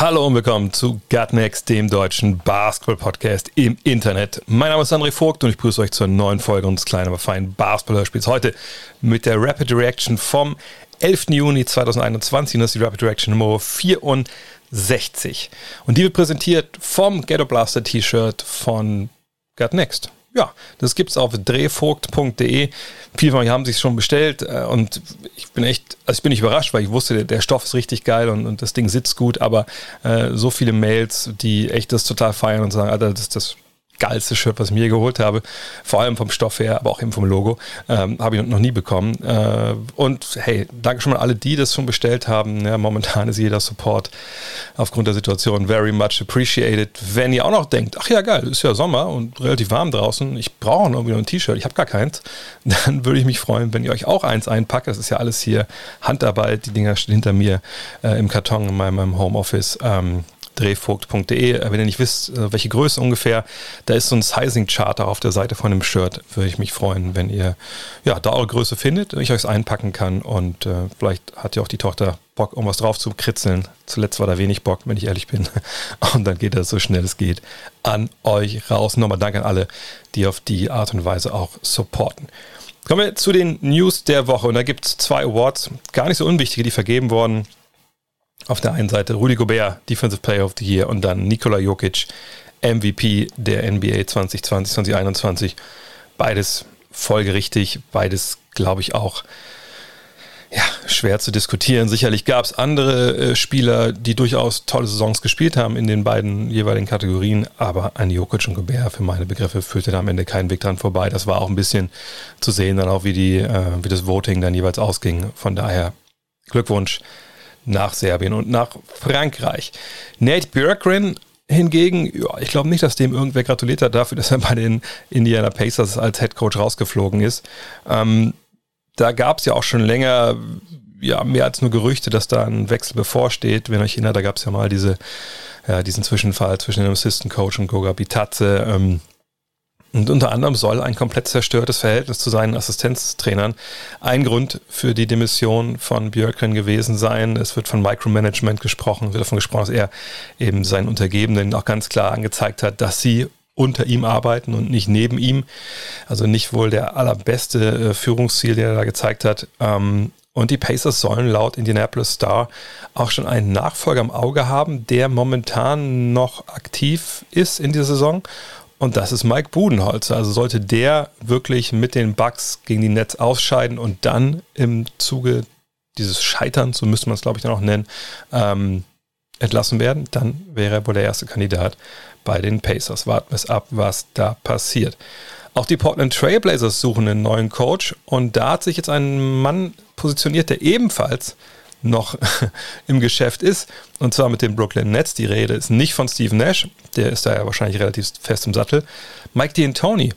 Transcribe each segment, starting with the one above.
Hallo und willkommen zu Gutnext, dem deutschen Basketball-Podcast im Internet. Mein Name ist André Vogt und ich begrüße euch zur neuen Folge unseres kleinen, aber feinen Basketball-Hörspiels. Heute mit der Rapid Reaction vom 11. Juni 2021 und das ist die Rapid Reaction Nummer 64. Und die wird präsentiert vom Ghetto Blaster T-Shirt von Gutnext ja, das gibt es auf drehvogt.de. Viele von euch haben sich schon bestellt äh, und ich bin echt, also ich bin nicht überrascht, weil ich wusste, der, der Stoff ist richtig geil und, und, das Ding sitzt gut, aber äh, so viele Mails, die echt das total feiern und sagen, Alter, das, das geilste Shirt, was ich mir geholt habe. Vor allem vom Stoff her, aber auch eben vom Logo. Ähm, habe ich noch nie bekommen. Äh, und hey, danke schon mal alle, die das schon bestellt haben. Ja, momentan ist jeder Support aufgrund der Situation very much appreciated. Wenn ihr auch noch denkt, ach ja, geil, ist ja Sommer und relativ warm draußen, ich brauche noch ein T-Shirt, ich habe gar keins, dann würde ich mich freuen, wenn ihr euch auch eins einpackt. Das ist ja alles hier Handarbeit. Die Dinger stehen hinter mir äh, im Karton in meinem, meinem Homeoffice. Ähm, drehvogt.de. Äh, wenn ihr nicht wisst, äh, welche Größe ungefähr, da ist so ein Sizing-Chart auf der Seite von dem Shirt. Würde ich mich freuen, wenn ihr ja, da eure Größe findet und ich euch einpacken kann. Und äh, vielleicht hat ja auch die Tochter Bock, um was drauf zu kritzeln. Zuletzt war da wenig Bock, wenn ich ehrlich bin. Und dann geht das so schnell es geht an euch raus. Nochmal Dank an alle, die auf die Art und Weise auch supporten. Kommen wir zu den News der Woche. Und da gibt es zwei Awards, gar nicht so unwichtige, die vergeben wurden auf der einen Seite Rudy Gobert, Defensive Player of the Year und dann Nikola Jokic, MVP der NBA 2020, 2021. Beides folgerichtig, beides glaube ich auch ja, schwer zu diskutieren. Sicherlich gab es andere äh, Spieler, die durchaus tolle Saisons gespielt haben in den beiden jeweiligen Kategorien, aber an Jokic und Gobert für meine Begriffe führte da am Ende kein Weg dran vorbei. Das war auch ein bisschen zu sehen, dann auch wie, die, äh, wie das Voting dann jeweils ausging. Von daher Glückwunsch nach Serbien und nach Frankreich. Nate Björkgren hingegen, ja, ich glaube nicht, dass dem irgendwer gratuliert hat dafür, dass er bei den Indiana Pacers als Head Coach rausgeflogen ist. Ähm, da gab es ja auch schon länger ja, mehr als nur Gerüchte, dass da ein Wechsel bevorsteht. Wenn euch erinnert, da gab es ja mal diese, ja, diesen Zwischenfall zwischen dem Assistant Coach und Goga Bitatze. Ähm, und unter anderem soll ein komplett zerstörtes Verhältnis zu seinen Assistenztrainern ein Grund für die Demission von Björkren gewesen sein. Es wird von Micromanagement gesprochen, wird davon gesprochen, dass er eben seinen Untergebenen auch ganz klar angezeigt hat, dass sie unter ihm arbeiten und nicht neben ihm. Also nicht wohl der allerbeste äh, Führungsstil, den er da gezeigt hat. Ähm, und die Pacers sollen laut Indianapolis Star auch schon einen Nachfolger im Auge haben, der momentan noch aktiv ist in dieser Saison und das ist Mike Budenholzer. Also sollte der wirklich mit den Bugs gegen die Nets ausscheiden und dann im Zuge dieses Scheiterns, so müsste man es glaube ich dann auch nennen, ähm, entlassen werden, dann wäre er wohl der erste Kandidat bei den Pacers. Warten wir es ab, was da passiert. Auch die Portland Trailblazers suchen einen neuen Coach und da hat sich jetzt ein Mann positioniert, der ebenfalls noch im Geschäft ist. Und zwar mit den Brooklyn Nets. Die Rede ist nicht von Steve Nash, der ist da ja wahrscheinlich relativ fest im Sattel. Mike D'Antoni,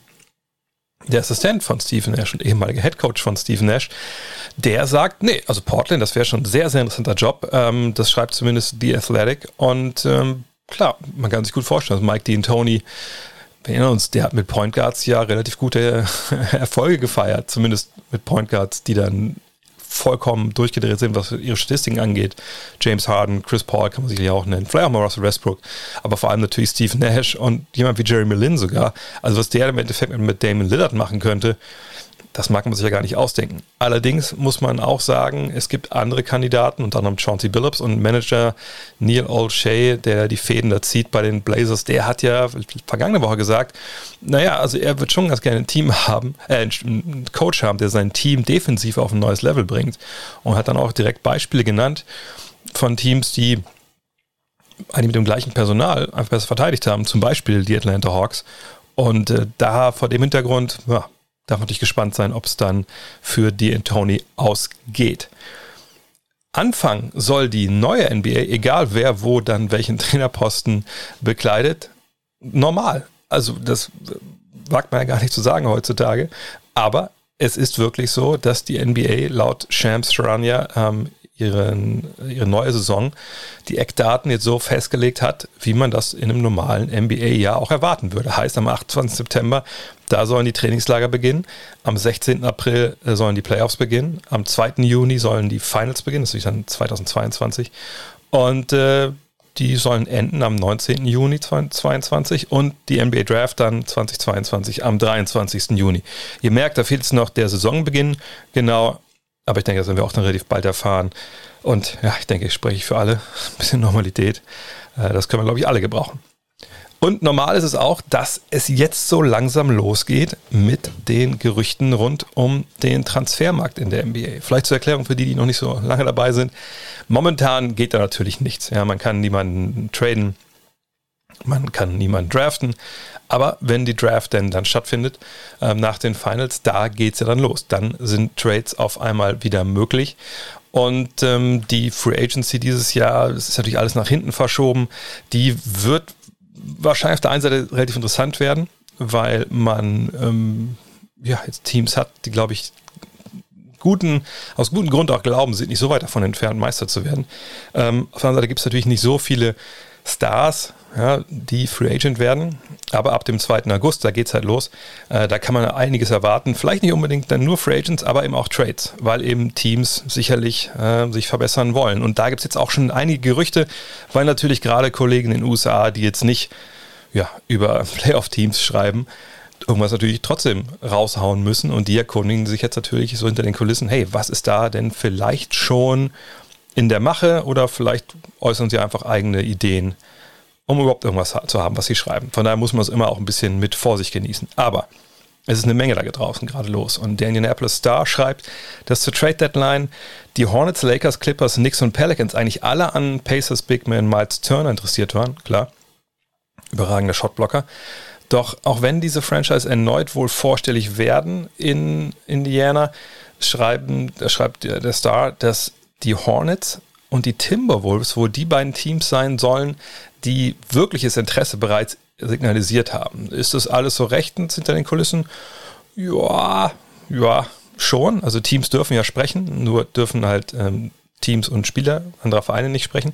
der Assistent von Steve Nash und ehemaliger Headcoach von Steve Nash, der sagt, nee, also Portland, das wäre schon ein sehr, sehr interessanter Job. Ähm, das schreibt zumindest The Athletic. Und ähm, klar, man kann sich gut vorstellen, dass Mike D'Antoni wir erinnern uns, der hat mit Point Guards ja relativ gute Erfolge gefeiert, zumindest mit Point Guards, die dann vollkommen durchgedreht sind, was ihre Statistiken angeht. James Harden, Chris Paul kann man sicherlich auch nennen, vielleicht auch mal Russell Westbrook, aber vor allem natürlich Steve Nash und jemand wie Jeremy Lin sogar. Also was der im Endeffekt mit Damon Lillard machen könnte, das mag man sich ja gar nicht ausdenken. Allerdings muss man auch sagen, es gibt andere Kandidaten, unter anderem Chauncey Billups und Manager Neil Olshay, der die Fäden da zieht bei den Blazers. Der hat ja vergangene Woche gesagt, naja, also er wird schon ganz gerne ein Team haben, äh, einen Coach haben, der sein Team defensiv auf ein neues Level bringt. Und hat dann auch direkt Beispiele genannt von Teams, die eigentlich mit dem gleichen Personal einfach besser verteidigt haben, zum Beispiel die Atlanta Hawks. Und äh, da vor dem Hintergrund, ja, darf natürlich gespannt sein, ob es dann für die Tony ausgeht. Anfang soll die neue NBA, egal wer wo dann welchen Trainerposten bekleidet, normal. Also das wagt man ja gar nicht zu sagen heutzutage. Aber es ist wirklich so, dass die NBA laut Shams Charania ähm, ihren, ihre neue Saison die Eckdaten jetzt so festgelegt hat, wie man das in einem normalen NBA-Jahr auch erwarten würde. Heißt, am 28. September, da sollen die Trainingslager beginnen. Am 16. April äh, sollen die Playoffs beginnen. Am 2. Juni sollen die Finals beginnen. Das ist dann 2022. Und äh, die sollen enden am 19. Juni 2022 und die NBA Draft dann 2022 am 23. Juni. Ihr merkt, da fehlt es noch der Saisonbeginn. Genau, aber ich denke, das werden wir auch dann relativ bald erfahren. Und ja, ich denke, ich spreche für alle. Ein bisschen Normalität. Äh, das können wir, glaube ich, alle gebrauchen. Und normal ist es auch, dass es jetzt so langsam losgeht mit den Gerüchten rund um den Transfermarkt in der NBA. Vielleicht zur Erklärung für die, die noch nicht so lange dabei sind. Momentan geht da natürlich nichts. Ja, man kann niemanden traden, man kann niemanden draften. Aber wenn die Draft denn dann stattfindet ähm, nach den Finals, da geht es ja dann los. Dann sind Trades auf einmal wieder möglich. Und ähm, die Free Agency dieses Jahr, das ist natürlich alles nach hinten verschoben, die wird wahrscheinlich auf der einen Seite relativ interessant werden, weil man ähm, ja, jetzt Teams hat, die, glaube ich, guten, aus gutem Grund auch glauben, sind nicht so weit davon entfernt, Meister zu werden. Ähm, auf der anderen Seite gibt es natürlich nicht so viele Stars, ja, die Free Agent werden. Aber ab dem 2. August, da geht es halt los, äh, da kann man einiges erwarten. Vielleicht nicht unbedingt dann nur Free Agents, aber eben auch Trades, weil eben Teams sicherlich äh, sich verbessern wollen. Und da gibt es jetzt auch schon einige Gerüchte, weil natürlich gerade Kollegen in den USA, die jetzt nicht ja, über Playoff-Teams schreiben, irgendwas natürlich trotzdem raushauen müssen. Und die erkundigen sich jetzt natürlich so hinter den Kulissen, hey, was ist da denn vielleicht schon in der Mache oder vielleicht äußern sie einfach eigene Ideen, um überhaupt irgendwas zu haben, was sie schreiben. Von daher muss man es immer auch ein bisschen mit Vorsicht genießen. Aber es ist eine Menge da draußen gerade los. Und der Indianapolis Star schreibt, dass zur Trade Deadline die Hornets, Lakers, Clippers, Knicks und Pelicans eigentlich alle an Pacers Big Man Miles Turner interessiert waren. Klar, überragender Shotblocker. Doch auch wenn diese Franchise erneut wohl vorstellig werden in Indiana, schreiben, schreibt der Star, dass die Hornets und die Timberwolves wohl die beiden Teams sein sollen, die wirkliches Interesse bereits signalisiert haben. Ist das alles so rechtens hinter den Kulissen? Ja, ja, schon. Also Teams dürfen ja sprechen, nur dürfen halt ähm, Teams und Spieler anderer Vereine nicht sprechen.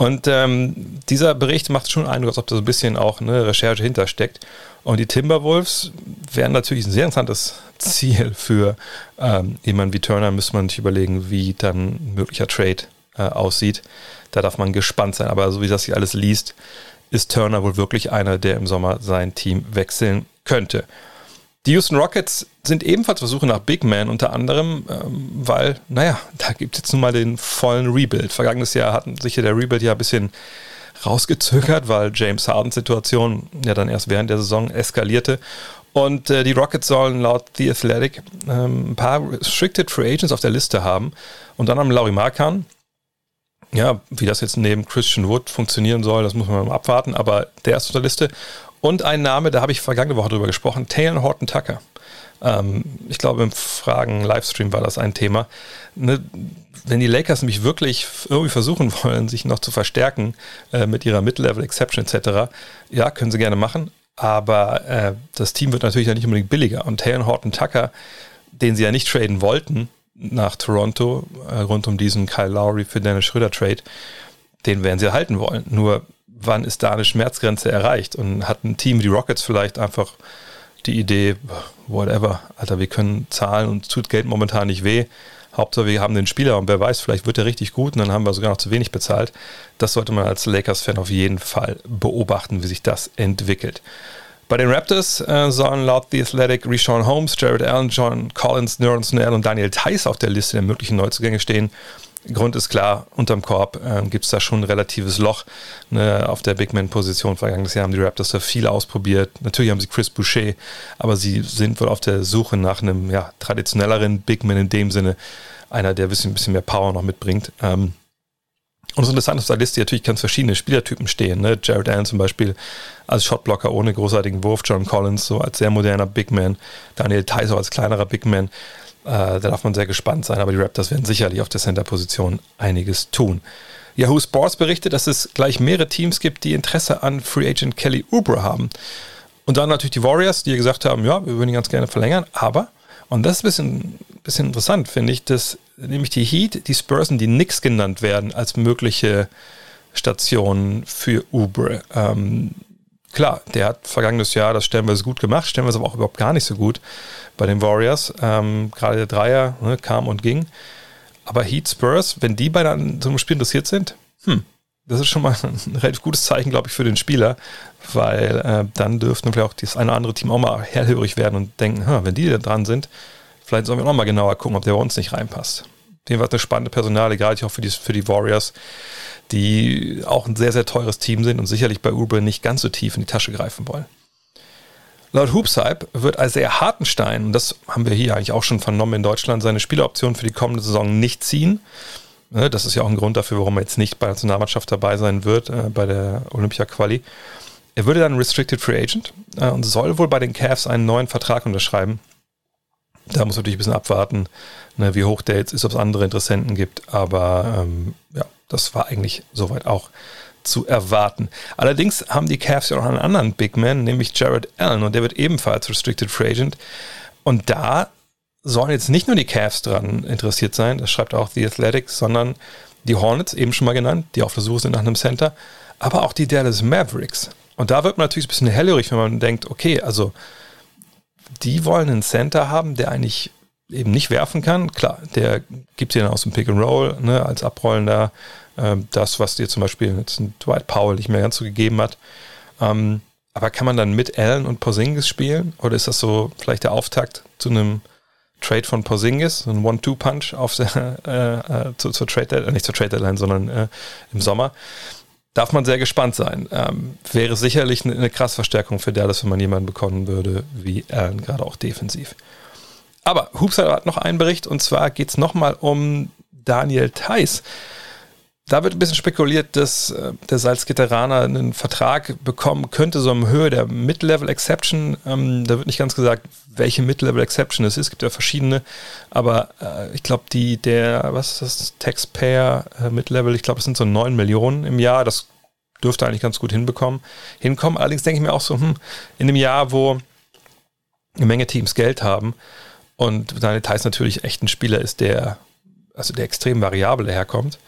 Und ähm, dieser Bericht macht schon Eindruck, als ob da so ein bisschen auch eine Recherche hintersteckt. Und die Timberwolves wären natürlich ein sehr interessantes Ziel für ähm, jemanden wie Turner. Müsste man sich überlegen, wie dann ein möglicher Trade äh, aussieht. Da darf man gespannt sein. Aber so wie das hier alles liest, ist Turner wohl wirklich einer, der im Sommer sein Team wechseln könnte. Die Houston Rockets sind ebenfalls Versuche nach Big Man, unter anderem, ähm, weil, naja, da gibt es jetzt nun mal den vollen Rebuild. Vergangenes Jahr hatten sich ja der Rebuild ja ein bisschen rausgezögert, weil James Hardens Situation ja dann erst während der Saison eskalierte. Und äh, die Rockets sollen laut The Athletic ähm, ein paar Restricted Free Agents auf der Liste haben. Und dann haben Laurie Markan. Ja, wie das jetzt neben Christian Wood funktionieren soll, das muss man mal abwarten, aber der ist auf der Liste. Und ein Name, da habe ich vergangene Woche drüber gesprochen, Taylor Horton Tucker. Ähm, ich glaube, im Fragen-Livestream war das ein Thema. Ne, wenn die Lakers nämlich wirklich irgendwie versuchen wollen, sich noch zu verstärken äh, mit ihrer Mid-Level Exception etc., ja, können sie gerne machen. Aber äh, das Team wird natürlich ja nicht unbedingt billiger. Und Taylor Horton Tucker, den sie ja nicht traden wollten nach Toronto, äh, rund um diesen Kyle Lowry für Dennis Schröder Trade, den werden sie erhalten wollen. Nur wann ist da eine Schmerzgrenze erreicht? Und hat ein Team wie die Rockets vielleicht einfach die Idee, whatever, Alter, wir können zahlen und tut Geld momentan nicht weh. Hauptsache, wir haben den Spieler und wer weiß, vielleicht wird er richtig gut und dann haben wir sogar noch zu wenig bezahlt. Das sollte man als Lakers-Fan auf jeden Fall beobachten, wie sich das entwickelt. Bei den Raptors äh, sollen laut The Athletic Rishon Holmes, Jared Allen, John Collins, Nerlens Snell und Daniel Theiss auf der Liste der möglichen Neuzugänge stehen. Grund ist klar, unterm Korb äh, gibt es da schon ein relatives Loch ne, auf der Big Man-Position. Vergangenes Jahr haben die Raptors da viel ausprobiert. Natürlich haben sie Chris Boucher, aber sie sind wohl auf der Suche nach einem ja, traditionelleren Big Man in dem Sinne, einer, der ein bisschen, ein bisschen mehr Power noch mitbringt. Ähm, und das Interessante auf der Liste natürlich ganz verschiedene Spielertypen stehen. Ne? Jared Allen zum Beispiel als Shotblocker ohne großartigen Wurf, John Collins so als sehr moderner Big Man, Daniel Tyson als kleinerer Big Man. Äh, da darf man sehr gespannt sein, aber die Raptors werden sicherlich auf der Center-Position einiges tun. Yahoo Sports berichtet, dass es gleich mehrere Teams gibt, die Interesse an Free Agent Kelly Oubre haben. Und dann natürlich die Warriors, die gesagt haben, ja, wir würden ihn ganz gerne verlängern, aber, und das ist ein bisschen, bisschen interessant, finde ich, dass nämlich die Heat, die Spurs und die Knicks genannt werden als mögliche Stationen für Uber. Ähm, klar, der hat vergangenes Jahr das stellenweise gut gemacht, stellenweise aber auch überhaupt gar nicht so gut bei den Warriors. Ähm, gerade der Dreier ne, kam und ging. Aber Heat Spurs, wenn die bei so einem Spiel interessiert sind, hm, das ist schon mal ein relativ gutes Zeichen, glaube ich, für den Spieler, weil äh, dann dürften vielleicht auch das eine oder andere Team auch mal hellhörig werden und denken, wenn die da dran sind, vielleicht sollen wir noch mal genauer gucken, ob der bei uns nicht reinpasst. Jedenfalls eine spannende Personale, gerade auch für die, für die Warriors, die auch ein sehr, sehr teures Team sind und sicherlich bei Uber nicht ganz so tief in die Tasche greifen wollen. Laut Hoopshype wird Isaiah Hartenstein, und das haben wir hier eigentlich auch schon vernommen in Deutschland, seine Spieleroption für die kommende Saison nicht ziehen. Ne, das ist ja auch ein Grund dafür, warum er jetzt nicht bei der Nationalmannschaft dabei sein wird, äh, bei der Olympia-Quali. Er würde dann Restricted Free Agent äh, und soll wohl bei den Cavs einen neuen Vertrag unterschreiben. Da muss man natürlich ein bisschen abwarten, ne, wie hoch der jetzt ist, ob es andere Interessenten gibt. Aber ähm, ja, das war eigentlich soweit auch zu erwarten. Allerdings haben die Cavs ja noch einen anderen Big Man, nämlich Jared Allen, und der wird ebenfalls Restricted Free Agent. Und da sollen jetzt nicht nur die Cavs dran interessiert sein, das schreibt auch The Athletic, sondern die Hornets, eben schon mal genannt, die auf der Suche sind nach einem Center, aber auch die Dallas Mavericks. Und da wird man natürlich ein bisschen hellhörig, wenn man denkt, okay, also die wollen einen Center haben, der eigentlich eben nicht werfen kann. Klar, der gibt dir dann aus dem Pick and Roll ne, als Abrollender ähm, das, was dir zum Beispiel jetzt ein Dwight Powell nicht mehr ganz so gegeben hat. Ähm, aber kann man dann mit Allen und Porzingis spielen? Oder ist das so vielleicht der Auftakt zu einem Trade von Porzingis, ein One-Two-Punch auf der, äh, äh, zu, zur Trade Deadline, nicht zur Trade Deadline, sondern äh, im Sommer. Darf man sehr gespannt sein. Ähm, wäre sicherlich eine, eine krasse Verstärkung für Dallas, wenn man jemanden bekommen würde wie Allen, gerade auch defensiv. Aber Hoopside hat noch einen Bericht und zwar geht es nochmal um Daniel Theiss. Da wird ein bisschen spekuliert, dass äh, der Salzgitteraner einen Vertrag bekommen könnte, so im Höhe der Mid-Level Exception. Ähm, da wird nicht ganz gesagt, welche Mid-Level Exception es ist. Es gibt ja verschiedene, aber äh, ich glaube, die, der, was ist das, Taxpayer äh, Mid-Level, ich glaube, es sind so 9 Millionen im Jahr. Das dürfte eigentlich ganz gut hinbekommen, hinkommen. Allerdings denke ich mir auch so, hm, in einem Jahr, wo eine Menge Teams Geld haben und Daniel Theiss natürlich echt ein Spieler ist, der, also der extrem variabel herkommt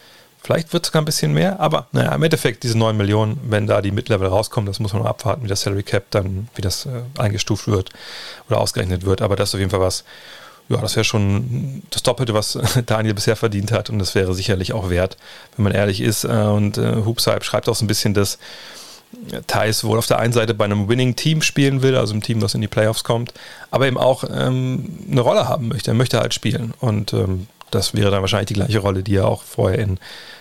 Vielleicht wird es sogar ein bisschen mehr, aber naja, im Endeffekt diese 9 Millionen, wenn da die Mid-Level rauskommen, das muss man abwarten, wie das Salary Cap dann, wie das äh, eingestuft wird oder ausgerechnet wird. Aber das ist auf jeden Fall was, ja, das wäre schon das Doppelte, was Daniel bisher verdient hat und das wäre sicherlich auch wert, wenn man ehrlich ist. Äh, und äh, Hoopshype schreibt auch so ein bisschen, dass Thais wohl auf der einen Seite bei einem Winning-Team spielen will, also einem Team, das in die Playoffs kommt, aber eben auch ähm, eine Rolle haben möchte. Er möchte halt spielen und ähm, das wäre dann wahrscheinlich die gleiche Rolle, die er auch vorher in,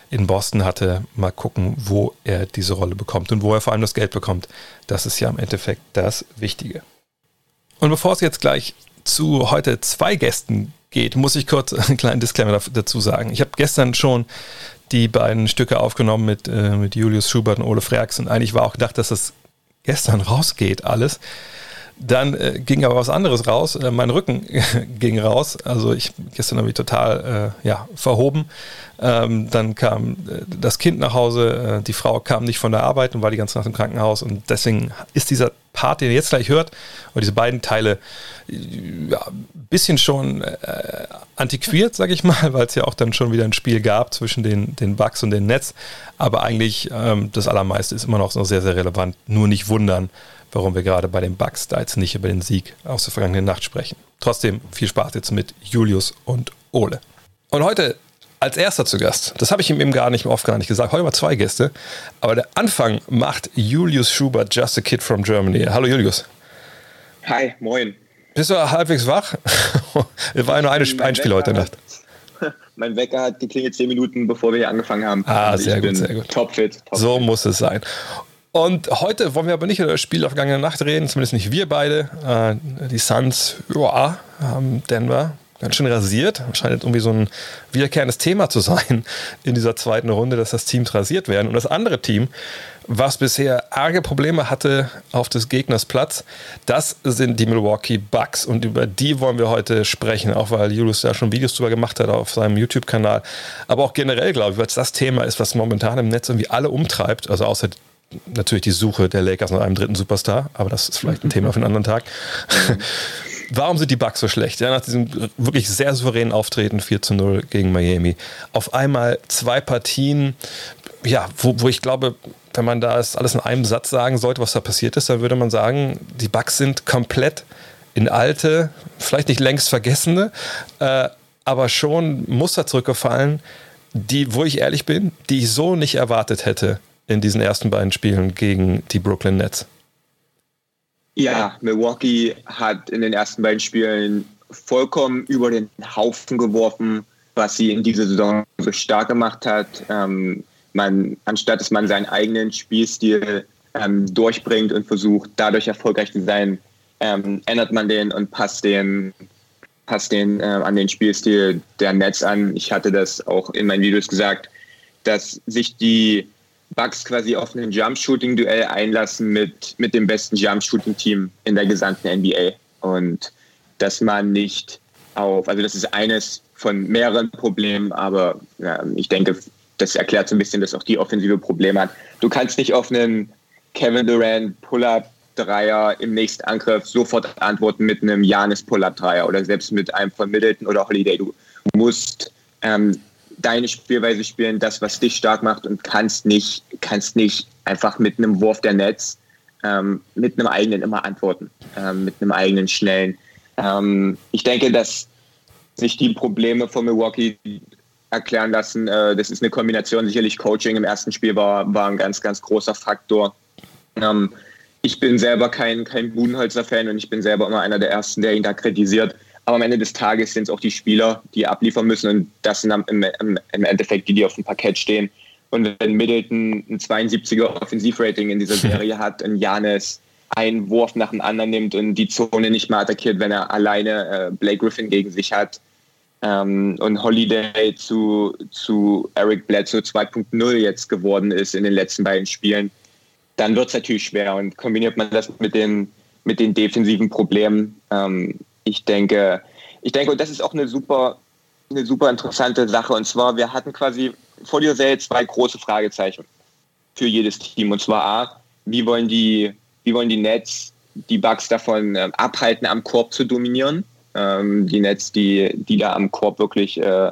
in Boston hatte. Mal gucken, wo er diese Rolle bekommt und wo er vor allem das Geld bekommt. Das ist ja im Endeffekt das Wichtige. Und bevor es jetzt gleich zu heute zwei Gästen geht, muss ich kurz einen kleinen Disclaimer dazu sagen. Ich habe gestern schon die beiden Stücke aufgenommen mit, äh, mit Julius Schubert und Ole Freaks und eigentlich war auch gedacht, dass das gestern rausgeht alles. Dann äh, ging aber was anderes raus. Äh, mein Rücken ging raus. Also ich gestern habe ich total äh, ja, verhoben. Ähm, dann kam äh, das Kind nach Hause. Äh, die Frau kam nicht von der Arbeit und war die ganze Nacht im Krankenhaus. Und deswegen ist dieser Part, den ihr jetzt gleich hört, oder diese beiden Teile, ja, ein bisschen schon äh, antiquiert, sage ich mal, weil es ja auch dann schon wieder ein Spiel gab zwischen den, den Bugs und den Nets. Aber eigentlich ähm, das Allermeiste ist immer noch so sehr, sehr relevant. Nur nicht wundern, warum wir gerade bei den Bugs da jetzt nicht über den Sieg aus der vergangenen Nacht sprechen. Trotzdem viel Spaß jetzt mit Julius und Ole. Und heute als erster zu Gast, das habe ich ihm eben gar nicht oft gar nicht gesagt, heute mal zwei Gäste, aber der Anfang macht Julius Schubert, Just a Kid from Germany. Hallo Julius. Hi, moin. Bist du halbwegs wach? Es war ja nur eine, ein Spiel heute Nacht. Mein Wecker hat geklingelt zehn Minuten, bevor wir hier angefangen haben. Ah, also sehr gut, sehr gut. Topfit. Top so muss es sein. Und heute wollen wir aber nicht über das Spiel der vergangenen Nacht reden, zumindest nicht wir beide. Äh, die Suns, ja, haben Denver ganz schön rasiert. Scheint irgendwie so ein wiederkehrendes Thema zu sein in dieser zweiten Runde, dass das Teams rasiert werden. Und das andere Team, was bisher arge Probleme hatte auf des Gegners Platz, das sind die Milwaukee Bucks. Und über die wollen wir heute sprechen, auch weil Julius da schon Videos drüber gemacht hat auf seinem YouTube-Kanal. Aber auch generell, glaube ich, weil es das Thema ist, was momentan im Netz irgendwie alle umtreibt, also außer natürlich die Suche der Lakers nach einem dritten Superstar, aber das ist vielleicht ein Thema für einen anderen Tag. Warum sind die Bucks so schlecht? Ja, nach diesem wirklich sehr souveränen Auftreten 4 zu 0 gegen Miami. Auf einmal zwei Partien, ja, wo, wo ich glaube, wenn man da alles in einem Satz sagen sollte, was da passiert ist, dann würde man sagen, die Bucks sind komplett in alte, vielleicht nicht längst vergessene, äh, aber schon Muster zurückgefallen, die, wo ich ehrlich bin, die ich so nicht erwartet hätte in diesen ersten beiden Spielen gegen die Brooklyn Nets. Ja, Milwaukee hat in den ersten beiden Spielen vollkommen über den Haufen geworfen, was sie in dieser Saison so stark gemacht hat. Ähm, man, anstatt dass man seinen eigenen Spielstil ähm, durchbringt und versucht, dadurch erfolgreich zu sein, ähm, ändert man den und passt den, passt den äh, an den Spielstil der Nets an. Ich hatte das auch in meinen Videos gesagt, dass sich die Bucks quasi auf ein Jump-Shooting-Duell einlassen mit, mit dem besten Jump-Shooting-Team in der gesamten NBA. Und dass man nicht auf, also das ist eines von mehreren Problemen, aber ja, ich denke, das erklärt so ein bisschen, dass auch die Offensive Probleme hat. Du kannst nicht auf einen Kevin Durant Pull-Up Dreier im nächsten Angriff sofort antworten mit einem Janis Pull-Up-Dreier oder selbst mit einem von Middleton oder Holiday. Du musst ähm, deine Spielweise spielen, das, was dich stark macht und kannst nicht, kannst nicht einfach mit einem Wurf der Netz ähm, mit einem eigenen immer antworten, ähm, mit einem eigenen schnellen. Ähm, ich denke, dass sich die Probleme von Milwaukee erklären lassen. Äh, das ist eine Kombination. Sicherlich Coaching im ersten Spiel war, war ein ganz, ganz großer Faktor. Ähm, ich bin selber kein, kein Budenholzer-Fan und ich bin selber immer einer der Ersten, der ihn da kritisiert. Aber am Ende des Tages sind es auch die Spieler, die abliefern müssen und das sind im, im, im Endeffekt die, die auf dem Parkett stehen. Und wenn Middleton ein 72er Offensivrating in dieser Serie hat und Janis einen Wurf nach dem anderen nimmt und die Zone nicht mal attackiert, wenn er alleine äh, Blake Griffin gegen sich hat ähm, und Holiday zu, zu Eric Bledsoe 2.0 jetzt geworden ist in den letzten beiden Spielen, dann wird es natürlich schwer. Und kombiniert man das mit den, mit den defensiven Problemen, ähm, ich denke, ich denke, und das ist auch eine super, eine super interessante Sache. Und zwar, wir hatten quasi vor dieser Serie zwei große Fragezeichen für jedes Team. Und zwar A, wie wollen die, wie wollen die Nets die Bugs davon äh, abhalten, am Korb zu dominieren? Ähm, die Nets, die, die da am Korb wirklich äh,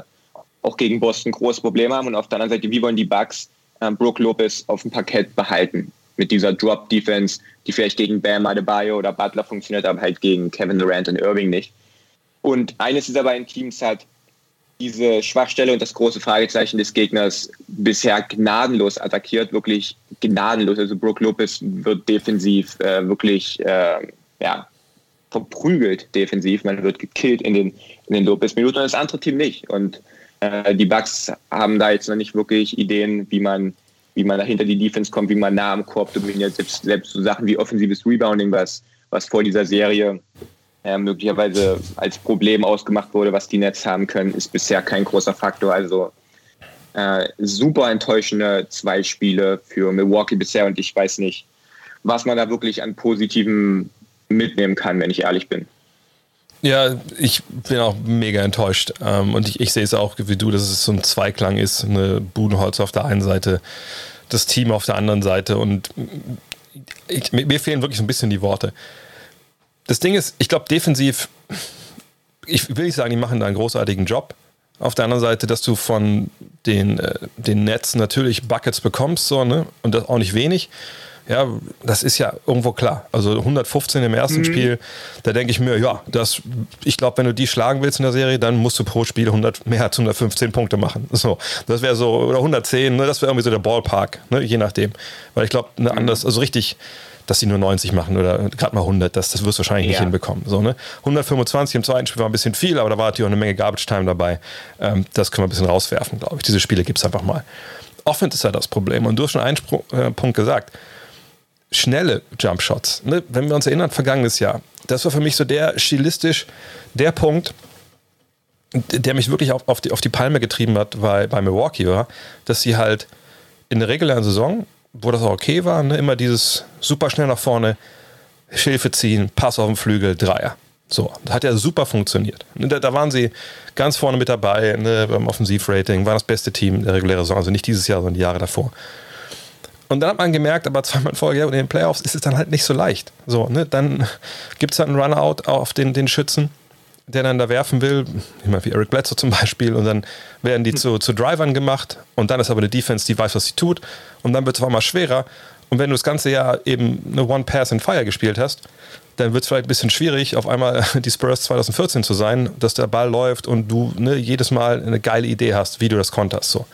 auch gegen Boston große Probleme haben. Und auf der anderen Seite, wie wollen die Bugs äh, Brook Lopez auf dem Parkett behalten? Mit dieser Drop-Defense, die vielleicht gegen Bam Adebayo oder Butler funktioniert, aber halt gegen Kevin Durant und Irving nicht. Und eines dieser beiden Teams hat diese Schwachstelle und das große Fragezeichen des Gegners bisher gnadenlos attackiert, wirklich gnadenlos. Also Brook Lopez wird defensiv äh, wirklich äh, ja, verprügelt defensiv. Man wird gekillt in den, in den Lopez-Minuten und das andere Team nicht. Und äh, die Bucks haben da jetzt noch nicht wirklich Ideen, wie man wie man dahinter die Defense kommt, wie man nah am Korb dominiert, selbst, selbst so Sachen wie offensives Rebounding, was, was vor dieser Serie äh, möglicherweise als Problem ausgemacht wurde, was die Nets haben können, ist bisher kein großer Faktor. Also äh, super enttäuschende zwei Spiele für Milwaukee bisher und ich weiß nicht, was man da wirklich an Positiven mitnehmen kann, wenn ich ehrlich bin. Ja, ich bin auch mega enttäuscht. Ähm, und ich, ich sehe es auch wie du, dass es so ein Zweiklang ist. Eine Budenholz auf der einen Seite, das Team auf der anderen Seite. Und ich, mir fehlen wirklich so ein bisschen die Worte. Das Ding ist, ich glaube, defensiv, ich will nicht sagen, die machen da einen großartigen Job. Auf der anderen Seite, dass du von den, äh, den Nets natürlich Buckets bekommst, so, ne? Und das auch nicht wenig. Ja, das ist ja irgendwo klar. Also 115 im ersten mhm. Spiel, da denke ich mir, ja, das, ich glaube, wenn du die schlagen willst in der Serie, dann musst du pro Spiel 100, mehr als 115 Punkte machen. So, das wäre so, oder 110, ne, das wäre irgendwie so der Ballpark, ne, je nachdem. Weil ich glaube, ne, anders, also richtig, dass die nur 90 machen oder gerade mal 100, das, das wirst du wahrscheinlich ja. nicht hinbekommen. So, ne? 125 im zweiten Spiel war ein bisschen viel, aber da war natürlich auch eine Menge Garbage Time dabei. Ähm, das können wir ein bisschen rauswerfen, glaube ich. Diese Spiele gibt es einfach mal. Offense ist ja das Problem. Und du hast schon einen Spr äh, Punkt gesagt schnelle Jumpshots. Ne? Wenn wir uns erinnern, vergangenes Jahr, das war für mich so der stilistisch der Punkt, der mich wirklich auf, auf, die, auf die Palme getrieben hat bei, bei Milwaukee war, dass sie halt in der regulären Saison, wo das auch okay war, ne, immer dieses super schnell nach vorne, Schilfe ziehen, Pass auf den Flügel, Dreier. So, das hat ja super funktioniert. Ne, da, da waren sie ganz vorne mit dabei ne, beim Offensivrating, war das beste Team der regulären Saison, also nicht dieses Jahr, sondern die Jahre davor. Und dann hat man gemerkt, aber zweimal ja, in den Playoffs ist es dann halt nicht so leicht. So, ne? Dann gibt es halt einen Runout auf den, den Schützen, der dann da werfen will, wie Eric Bledsoe zum Beispiel, und dann werden die zu, zu Drivern gemacht und dann ist aber eine Defense, die weiß, was sie tut, und dann wird es auf einmal schwerer. Und wenn du das ganze Jahr eben eine One Pass in Fire gespielt hast, dann wird es vielleicht ein bisschen schwierig, auf einmal die Spurs 2014 zu sein, dass der Ball läuft und du ne, jedes Mal eine geile Idee hast, wie du das konterst. So.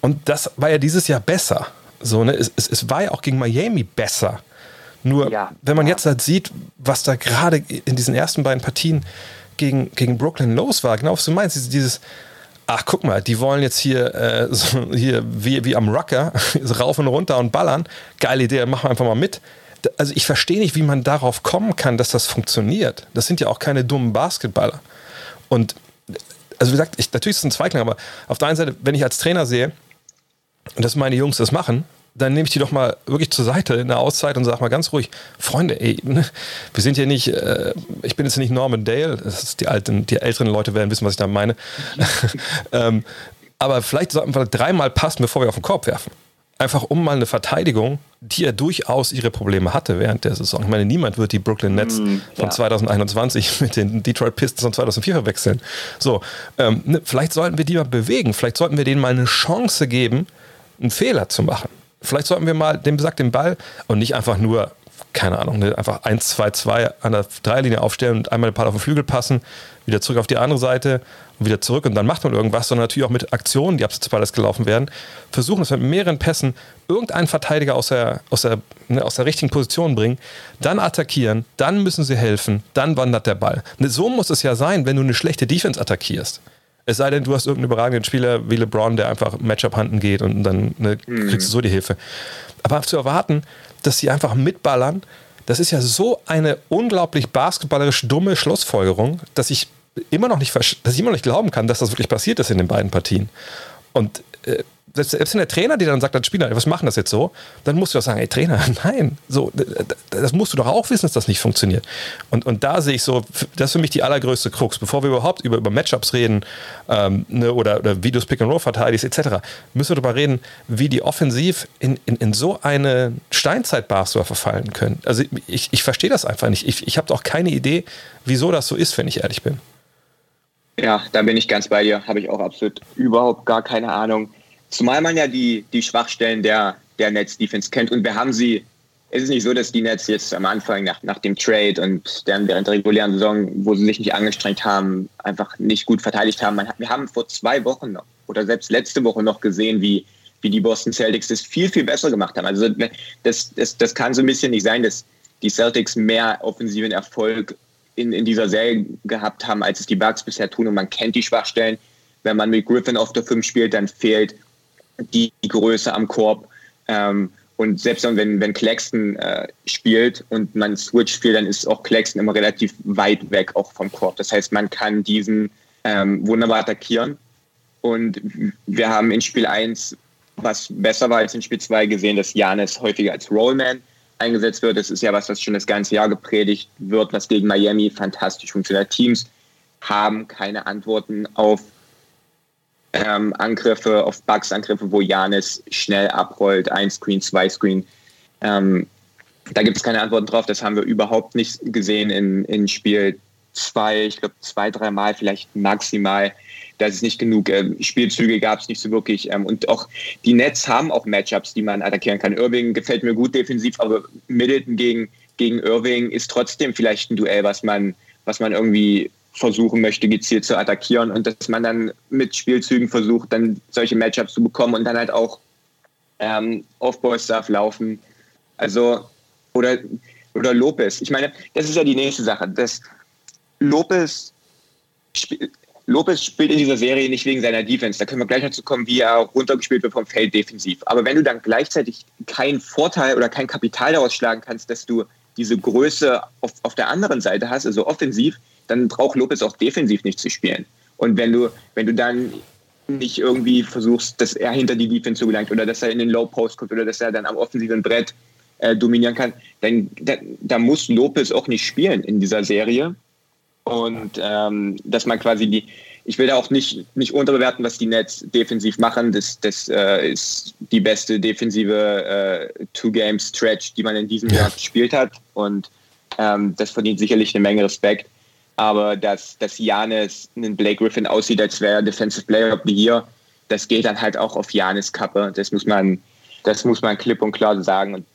Und das war ja dieses Jahr besser. So, ne? es, es, es war ja auch gegen Miami besser. Nur, ja, wenn man ja. jetzt halt sieht, was da gerade in diesen ersten beiden Partien gegen, gegen Brooklyn los war, genau was du meinst, dieses, ach guck mal, die wollen jetzt hier, äh, so, hier wie, wie am Rucker, rauf und runter und ballern. Geile Idee, machen wir einfach mal mit. Also ich verstehe nicht, wie man darauf kommen kann, dass das funktioniert. Das sind ja auch keine dummen Basketballer. Und also wie gesagt, ich, natürlich ist es ein Zweiklang, aber auf der einen Seite, wenn ich als Trainer sehe, dass meine Jungs das machen, dann nehme ich die doch mal wirklich zur Seite in der Auszeit und sage mal ganz ruhig, Freunde, ey, ne, wir sind hier nicht, äh, ich bin jetzt nicht Norman Dale, die alten, die älteren Leute werden wissen, was ich da meine. ähm, aber vielleicht sollten wir dreimal passen, bevor wir auf den Korb werfen. Einfach um mal eine Verteidigung, die ja durchaus ihre Probleme hatte während der Saison. Ich meine, niemand wird die Brooklyn Nets mm, von ja. 2021 mit den Detroit Pistons von 2004 verwechseln. So, ähm, ne, vielleicht sollten wir die mal bewegen, vielleicht sollten wir denen mal eine Chance geben, einen Fehler zu machen. Vielleicht sollten wir mal den besagten Ball und nicht einfach nur, keine Ahnung, ne, einfach 1, 2, 2 an der Dreierlinie aufstellen und einmal den Ball auf den Flügel passen, wieder zurück auf die andere Seite und wieder zurück und dann macht man irgendwas, sondern natürlich auch mit Aktionen, die abseits des Balles gelaufen werden, versuchen es mit mehreren Pässen irgendeinen Verteidiger aus der, aus, der, ne, aus der richtigen Position bringen, dann attackieren, dann müssen sie helfen, dann wandert der Ball. Ne, so muss es ja sein, wenn du eine schlechte Defense attackierst. Es sei denn, du hast irgendeinen überragenden Spieler wie LeBron, der einfach Matchup handen geht und dann ne, mhm. kriegst du so die Hilfe. Aber zu erwarten, dass sie einfach mitballern, das ist ja so eine unglaublich basketballerisch dumme Schlussfolgerung, dass ich immer noch nicht, dass ich immer noch nicht glauben kann, dass das wirklich passiert ist in den beiden Partien. Und äh, selbst wenn der Trainer dir dann sagt als Spieler, was machen das jetzt so, dann musst du doch sagen, ey Trainer, nein, so, das musst du doch auch wissen, dass das nicht funktioniert. Und, und da sehe ich so, das ist für mich die allergrößte Krux. Bevor wir überhaupt über, über Matchups reden ähm, ne, oder, oder wie du Pick and Roll verteidigst etc., müssen wir darüber reden, wie die offensiv in, in, in so eine Steinzeit-Basketball verfallen können. Also ich, ich verstehe das einfach nicht. Ich, ich habe auch keine Idee, wieso das so ist, wenn ich ehrlich bin. Ja, da bin ich ganz bei dir. Habe ich auch absolut überhaupt gar keine Ahnung Zumal man ja die, die Schwachstellen der, der Netz-Defense kennt und wir haben sie. Es ist nicht so, dass die Nets jetzt am Anfang nach, nach dem Trade und dann während der regulären Saison, wo sie sich nicht angestrengt haben, einfach nicht gut verteidigt haben. Man, wir haben vor zwei Wochen noch oder selbst letzte Woche noch gesehen, wie, wie die Boston Celtics das viel, viel besser gemacht haben. Also das, das, das kann so ein bisschen nicht sein, dass die Celtics mehr offensiven Erfolg in, in dieser Serie gehabt haben, als es die Bucks bisher tun. Und man kennt die Schwachstellen. Wenn man mit Griffin auf der 5 spielt, dann fehlt die Größe am Korb. Ähm, und selbst wenn, wenn Claxton äh, spielt und man Switch spielt, dann ist auch Claxton immer relativ weit weg auch vom Korb. Das heißt, man kann diesen ähm, wunderbar attackieren. Und wir haben in Spiel 1, was besser war als in Spiel 2, gesehen, dass Janis häufiger als Rollman eingesetzt wird. Das ist ja was, was schon das ganze Jahr gepredigt wird, was gegen Miami fantastisch funktioniert. Teams haben keine Antworten auf ähm, Angriffe, auf Bugs-Angriffe, wo Janis schnell abrollt, ein Screen, zwei Screen. Ähm, da gibt es keine Antworten drauf. Das haben wir überhaupt nicht gesehen in, in Spiel zwei, ich glaube zwei, dreimal vielleicht maximal. Da ist nicht genug. Ähm, Spielzüge gab es nicht so wirklich. Ähm, und auch die Nets haben auch Matchups, die man attackieren kann. Irving gefällt mir gut defensiv, aber Middleton gegen, gegen Irving ist trotzdem vielleicht ein Duell, was man, was man irgendwie versuchen möchte, gezielt zu attackieren und dass man dann mit Spielzügen versucht, dann solche Matchups zu bekommen und dann halt auch ähm, Off-Ball-Stuff laufen. Also, oder, oder Lopez. Ich meine, das ist ja die nächste Sache. Das Lopez, sp Lopez spielt in dieser Serie nicht wegen seiner Defense. Da können wir gleich dazu kommen, wie er runtergespielt wird vom Feld defensiv. Aber wenn du dann gleichzeitig keinen Vorteil oder kein Kapital daraus schlagen kannst, dass du diese Größe auf, auf der anderen Seite hast, also offensiv, dann braucht Lopez auch defensiv nicht zu spielen. Und wenn du, wenn du dann nicht irgendwie versuchst, dass er hinter die Defense gelangt oder dass er in den Low Post kommt oder dass er dann am offensiven Brett äh, dominieren kann, dann da, da, muss Lopez auch nicht spielen in dieser Serie. Und ähm, dass man quasi die, ich will da auch nicht, nicht unterbewerten, was die Nets defensiv machen. Das, das äh, ist die beste defensive äh, Two-Game-Stretch, die man in diesem ja. Jahr gespielt hat. Und ähm, das verdient sicherlich eine Menge Respekt. Aber dass, dass Janis einen Blake Griffin aussieht, als wäre er Defensive Player of the Year, das geht dann halt auch auf Janis Kappe. Das muss man, das muss man klipp und klar sagen. Und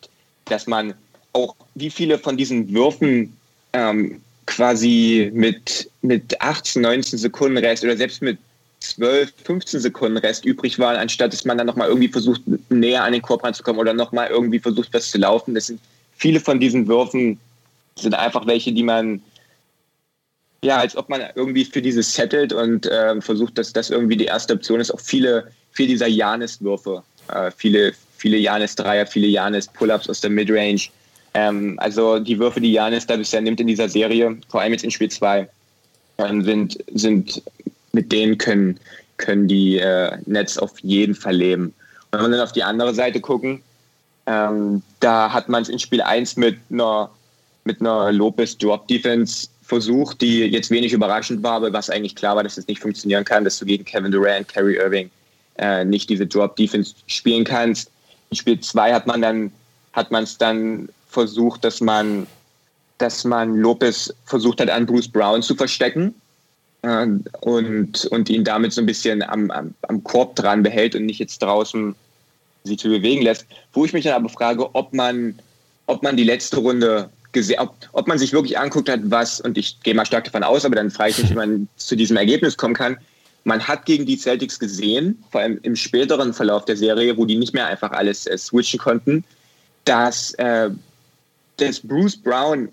dass man auch, wie viele von diesen Würfen ähm, quasi mit, mit 18, 19 Sekunden Rest oder selbst mit 12, 15 Sekunden Rest übrig waren, anstatt dass man dann nochmal irgendwie versucht, näher an den Korb ranzukommen oder nochmal irgendwie versucht, was zu laufen. Das sind viele von diesen Würfen sind einfach welche, die man ja, als ob man irgendwie für dieses settelt und äh, versucht, dass das irgendwie die erste Option ist. Auch viele, viele dieser Janis-Würfe, äh, viele, viele Janis-Dreier, viele Janis-Pull-Ups aus der Midrange. Ähm, also die Würfe, die Janis da bisher nimmt in dieser Serie, vor allem jetzt in Spiel 2, ähm, sind, sind mit denen können, können die äh, Nets auf jeden Fall leben. Und wenn wir dann auf die andere Seite gucken, ähm, da hat man es in Spiel 1 mit einer, mit einer Lopez Versucht, die jetzt wenig überraschend war, aber was eigentlich klar war, dass es nicht funktionieren kann, dass du gegen Kevin Durant, Kerry Irving äh, nicht diese Drop Defense spielen kannst. In Spiel 2 hat man dann hat man es dann versucht, dass man dass man Lopez versucht hat, an Bruce Brown zu verstecken äh, und, und ihn damit so ein bisschen am, am, am Korb dran behält und nicht jetzt draußen sich zu bewegen lässt. Wo ich mich dann aber frage, ob man, ob man die letzte Runde gesehen, ob, ob man sich wirklich anguckt hat, was, und ich gehe mal stark davon aus, aber dann frage ich mich, wie man zu diesem Ergebnis kommen kann. Man hat gegen die Celtics gesehen, vor allem im späteren Verlauf der Serie, wo die nicht mehr einfach alles äh, switchen konnten, dass, äh, dass Bruce Brown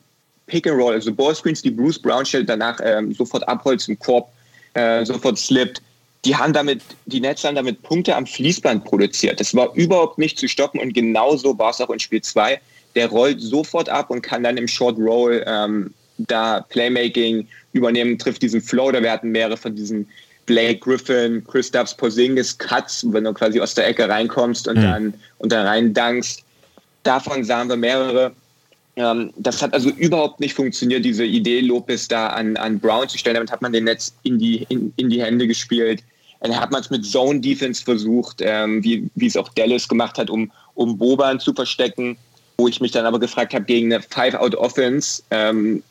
Pick and Roll, also Ballscreens, die Bruce Brown stellt, danach ähm, sofort abholt zum Korb, äh, sofort slippt. Die haben damit, die Nets haben damit Punkte am Fließband produziert. Das war überhaupt nicht zu stoppen und genauso war es auch in Spiel 2 der rollt sofort ab und kann dann im Short Roll ähm, da Playmaking übernehmen, trifft diesen Floater. Wir hatten mehrere von diesen Blake Griffin, Christoph Porzingis Cuts, wenn du quasi aus der Ecke reinkommst und mhm. dann und dann rein dankst. Davon sahen wir mehrere. Ähm, das hat also überhaupt nicht funktioniert, diese Idee, Lopez da an, an Brown zu stellen. Damit hat man den Netz in die, in, in die Hände gespielt. Dann hat man es mit Zone Defense versucht, ähm, wie, wie es auch Dallas gemacht hat, um, um Boban zu verstecken wo ich mich dann aber gefragt habe, gegen eine Five-Out-Offense, ähm,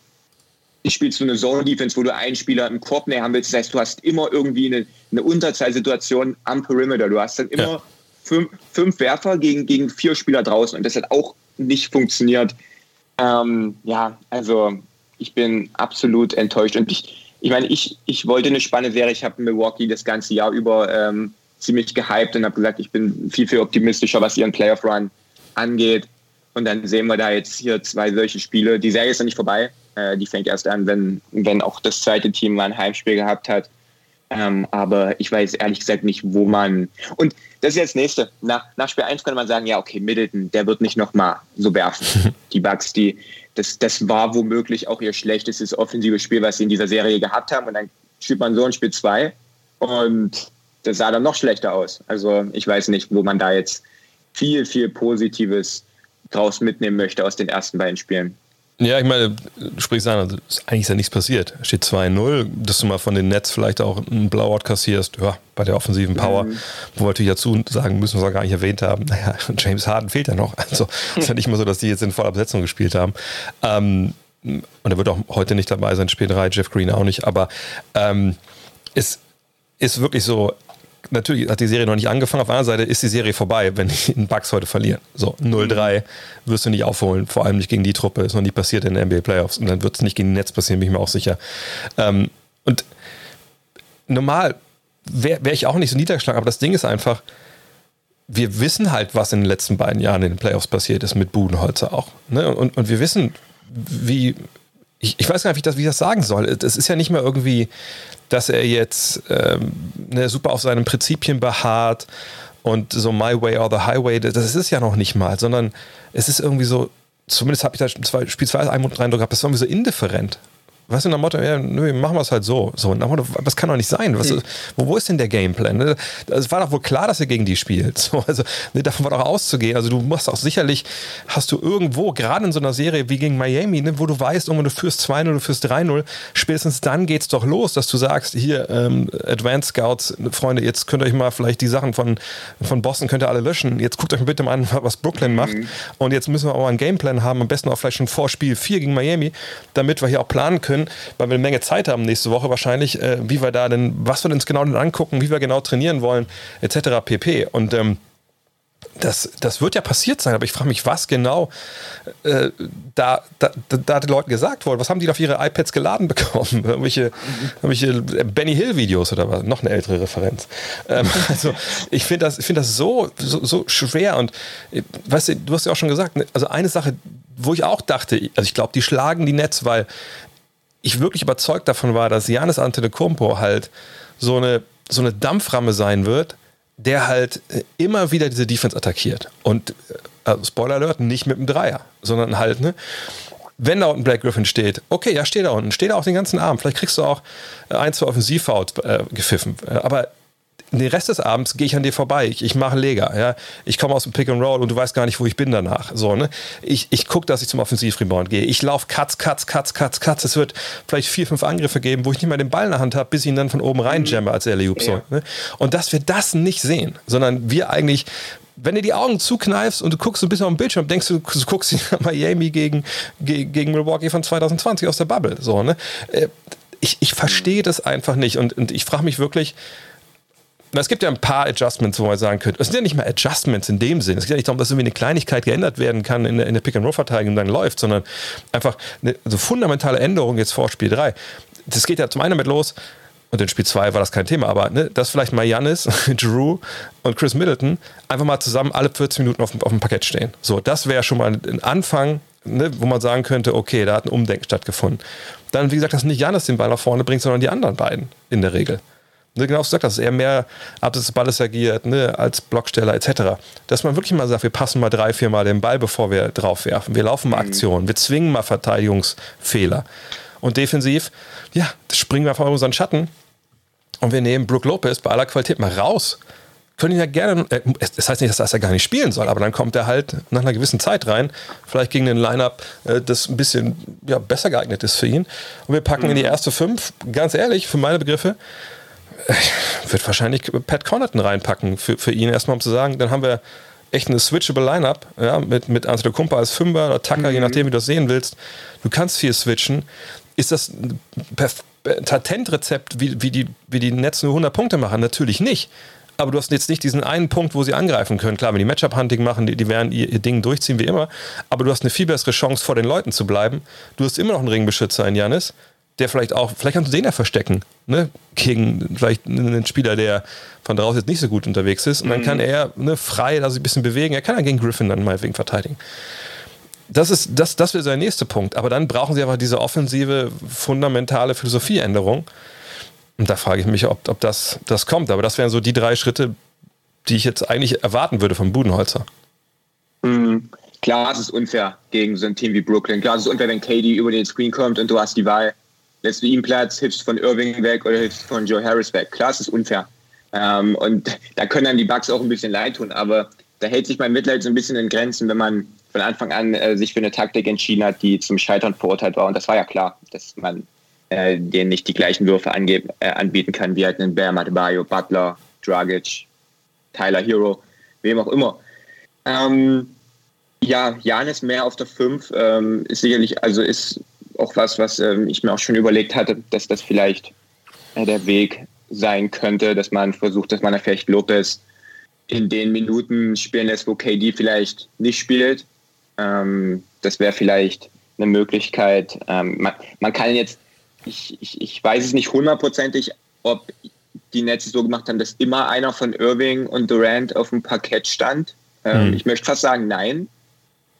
spielst du eine Zone-Defense, wo du einen Spieler im Korb näher haben willst. Das heißt, du hast immer irgendwie eine, eine Unterzahlsituation am Perimeter. Du hast dann immer ja. fünf, fünf, Werfer gegen, gegen vier Spieler draußen und das hat auch nicht funktioniert. Ähm, ja, also ich bin absolut enttäuscht und ich, ich meine, ich, ich wollte eine spannende Serie. Ich habe Milwaukee das ganze Jahr über ähm, ziemlich gehypt und habe gesagt, ich bin viel, viel optimistischer, was ihren Playoff-Run angeht. Und dann sehen wir da jetzt hier zwei solche Spiele. Die Serie ist noch nicht vorbei. Äh, die fängt erst an, wenn, wenn auch das zweite Team mal ein Heimspiel gehabt hat. Ähm, aber ich weiß ehrlich gesagt nicht, wo man. Und das ist jetzt das nächste. Nach, nach Spiel 1 könnte man sagen, ja, okay, Middleton, der wird nicht nochmal so werfen. Die Bugs, die, das, das war womöglich auch ihr schlechtestes offensives Spiel, was sie in dieser Serie gehabt haben. Und dann spielt man so ein Spiel 2 und das sah dann noch schlechter aus. Also ich weiß nicht, wo man da jetzt viel, viel Positives draus mitnehmen möchte aus den ersten beiden Spielen. Ja, ich meine, du sprichst an, also eigentlich ist ja nichts passiert. Steht 2-0, dass du mal von den Nets vielleicht auch einen Blowout kassierst, ja, bei der offensiven Power, mhm. wo wir natürlich dazu sagen müssen, was wir gar nicht erwähnt haben, naja, James Harden fehlt ja noch. Also es ist ja nicht mal so, dass die jetzt in voller Besetzung gespielt haben. Ähm, und er wird auch heute nicht dabei sein, Spiel 3, Jeff Green auch nicht, aber ähm, es ist wirklich so, natürlich hat die Serie noch nicht angefangen. Auf der anderen Seite ist die Serie vorbei, wenn die Bucks heute verlieren. So, 0-3 wirst du nicht aufholen, vor allem nicht gegen die Truppe. Ist noch nie passiert in den NBA Playoffs. Und dann wird es nicht gegen die Netz passieren, bin ich mir auch sicher. Ähm, und normal wäre wär ich auch nicht so niedergeschlagen, aber das Ding ist einfach, wir wissen halt, was in den letzten beiden Jahren in den Playoffs passiert ist mit Budenholzer auch. Ne? Und, und wir wissen, wie. Ich, ich weiß gar nicht, wie ich das, wie ich das sagen soll. Es ist ja nicht mehr irgendwie dass er jetzt ähm, ne, super auf seinen Prinzipien beharrt und so My Way or the Highway, das ist es ja noch nicht mal, sondern es ist irgendwie so, zumindest habe ich da Spiel 2 einen Eindruck gehabt, das war irgendwie so indifferent. Weißt du, nach Motto, ja, nö, machen wir es halt so. so nach Motto, das kann doch nicht sein. Was, hm. wo, wo, ist denn der Gameplan? Ne? Es war doch wohl klar, dass er gegen die spielt. So, also ne, davon war doch auszugehen. Also du musst auch sicherlich, hast du irgendwo, gerade in so einer Serie wie gegen Miami, ne, wo du weißt, irgendwann du führst 2-0, du führst 3-0, spätestens dann geht es doch los, dass du sagst, hier, ähm, Advanced Scouts, Freunde, jetzt könnt ihr euch mal vielleicht die Sachen von, von Boston könnt ihr alle löschen. Jetzt guckt euch bitte mal an, was Brooklyn mhm. macht. Und jetzt müssen wir auch mal einen Gameplan haben, am besten auch vielleicht schon vor Spiel 4 gegen Miami, damit wir hier auch planen können, weil wir eine Menge Zeit haben nächste Woche wahrscheinlich, äh, wie wir da denn, was wir uns genau denn angucken, wie wir genau trainieren wollen, etc. pp. Und ähm, das, das wird ja passiert sein, aber ich frage mich, was genau äh, da, da, da den Leuten gesagt wurde. Was haben die auf ihre iPads geladen bekommen? irgendwelche, irgendwelche Benny Hill-Videos oder was? Noch eine ältere Referenz. Ähm, also ich finde das, find das so, so, so schwer und äh, weißt du, du hast ja auch schon gesagt, ne, also eine Sache, wo ich auch dachte, also ich glaube, die schlagen die Netz, weil ich wirklich überzeugt davon war, dass Janis Antetokounmpo halt so eine, so eine Dampframme sein wird, der halt äh, immer wieder diese Defense attackiert. Und, äh, also Spoiler Alert, nicht mit einem Dreier, sondern halt, ne? Wenn da unten Black Griffin steht, okay, ja, steh da unten, steh da auch den ganzen Abend. Vielleicht kriegst du auch äh, ein, zwei Offensivfouls äh, gepfiffen. Aber den Rest des Abends gehe ich an dir vorbei. Ich, ich mache Leger. Ja? Ich komme aus dem Pick and Roll und du weißt gar nicht, wo ich bin danach. So, ne? Ich, ich gucke, dass ich zum Offensivrebound gehe. Ich laufe Cuts, Cuts, Cuts, Cuts, Cuts. Es wird vielleicht vier, fünf Angriffe geben, wo ich nicht mal den Ball in der Hand habe, bis ich ihn dann von oben rein jamme als Alley-Oop. Ja. So, ne? Und dass wir das nicht sehen, sondern wir eigentlich wenn du die Augen zukneifst und du guckst so ein bisschen auf den Bildschirm, denkst du, du guckst Miami gegen, gegen Milwaukee von 2020 aus der Bubble. So, ne? Äh, ich, ich verstehe das einfach nicht und, und ich frage mich wirklich, es gibt ja ein paar Adjustments, wo man sagen könnte, es sind ja nicht mal Adjustments in dem Sinn. Es geht ja nicht darum, dass irgendwie eine Kleinigkeit geändert werden kann in der, in der Pick-and-Roll-Verteidigung dann läuft, sondern einfach eine so fundamentale Änderung jetzt vor Spiel 3. Das geht ja zum einen damit los, und in Spiel 2 war das kein Thema, aber ne, dass vielleicht mal Janis, Drew und Chris Middleton einfach mal zusammen alle 14 Minuten auf dem, auf dem Parkett stehen. So, das wäre schon mal ein Anfang, ne, wo man sagen könnte, okay, da hat ein Umdenken stattgefunden. Dann, wie gesagt, dass nicht Janis den Ball nach vorne bringt, sondern die anderen beiden in der Regel ne, genau gesagt dass er mehr ab des Balles agiert, ne, als Blocksteller etc. Dass man wirklich mal sagt, wir passen mal drei, vier Mal den Ball, bevor wir drauf werfen. Wir laufen mal mhm. Aktionen, wir zwingen mal Verteidigungsfehler. Und defensiv, ja, springen wir einfach unseren Schatten und wir nehmen Brook Lopez bei aller Qualität mal raus. Können ihn ja gerne, äh, das heißt nicht, dass er gar nicht spielen soll, aber dann kommt er halt nach einer gewissen Zeit rein, vielleicht gegen ein Lineup, äh, das ein bisschen ja, besser geeignet ist für ihn. Und wir packen mhm. in die erste fünf, ganz ehrlich, für meine Begriffe, ich würde wahrscheinlich Pat Connaughton reinpacken für, für ihn, erstmal um zu sagen, dann haben wir echt eine switchable Lineup, ja, mit, mit Kumpa als Fünfer oder Tucker, mhm. je nachdem, wie du das sehen willst. Du kannst viel switchen. Ist das ein Patentrezept, wie, wie, die, wie die Nets nur 100 Punkte machen? Natürlich nicht. Aber du hast jetzt nicht diesen einen Punkt, wo sie angreifen können. Klar, wenn die Matchup-Hunting machen, die, die werden ihr, ihr, Ding durchziehen wie immer. Aber du hast eine viel bessere Chance, vor den Leuten zu bleiben. Du hast immer noch einen Ringbeschützer in Janis der vielleicht auch, vielleicht kannst du den ja verstecken, ne? Gegen vielleicht einen Spieler, der von draußen jetzt nicht so gut unterwegs ist. Und dann kann mhm. er ne, frei da sich ein bisschen bewegen. Er kann ja gegen Griffin dann mal wegen verteidigen. Das ist, das, das wäre sein nächster Punkt. Aber dann brauchen sie einfach diese offensive, fundamentale Philosophieänderung. Und da frage ich mich, ob, ob das, das kommt. Aber das wären so die drei Schritte, die ich jetzt eigentlich erwarten würde vom Budenholzer. Mhm. Klar, es ist unfair gegen so ein Team wie Brooklyn. Klar, es ist unfair, wenn KD über den Screen kommt und du hast die Wahl, lässt du ihm Platz, hilfst von Irving weg oder hilfst von Joe Harris weg. Klar, es ist unfair. Ähm, und da können dann die Bugs auch ein bisschen leid tun, aber da hält sich mein Mitleid so ein bisschen in Grenzen, wenn man von Anfang an äh, sich für eine Taktik entschieden hat, die zum Scheitern verurteilt war. Und das war ja klar, dass man äh, denen nicht die gleichen Würfe äh, anbieten kann, wie halt einen Bear Matebayo, Butler, Dragic, Tyler Hero, wem auch immer. Ähm, ja, Janis mehr auf der 5 ähm, ist sicherlich, also ist auch was, was ähm, ich mir auch schon überlegt hatte, dass das vielleicht äh, der Weg sein könnte, dass man versucht, dass man vielleicht Lopez in den Minuten spielen lässt, wo KD vielleicht nicht spielt. Ähm, das wäre vielleicht eine Möglichkeit. Ähm, man, man, kann jetzt, ich, ich, ich weiß es nicht hundertprozentig, ob die Netze so gemacht haben, dass immer einer von Irving und Durant auf dem Parkett stand. Ähm, hm. Ich möchte fast sagen, nein.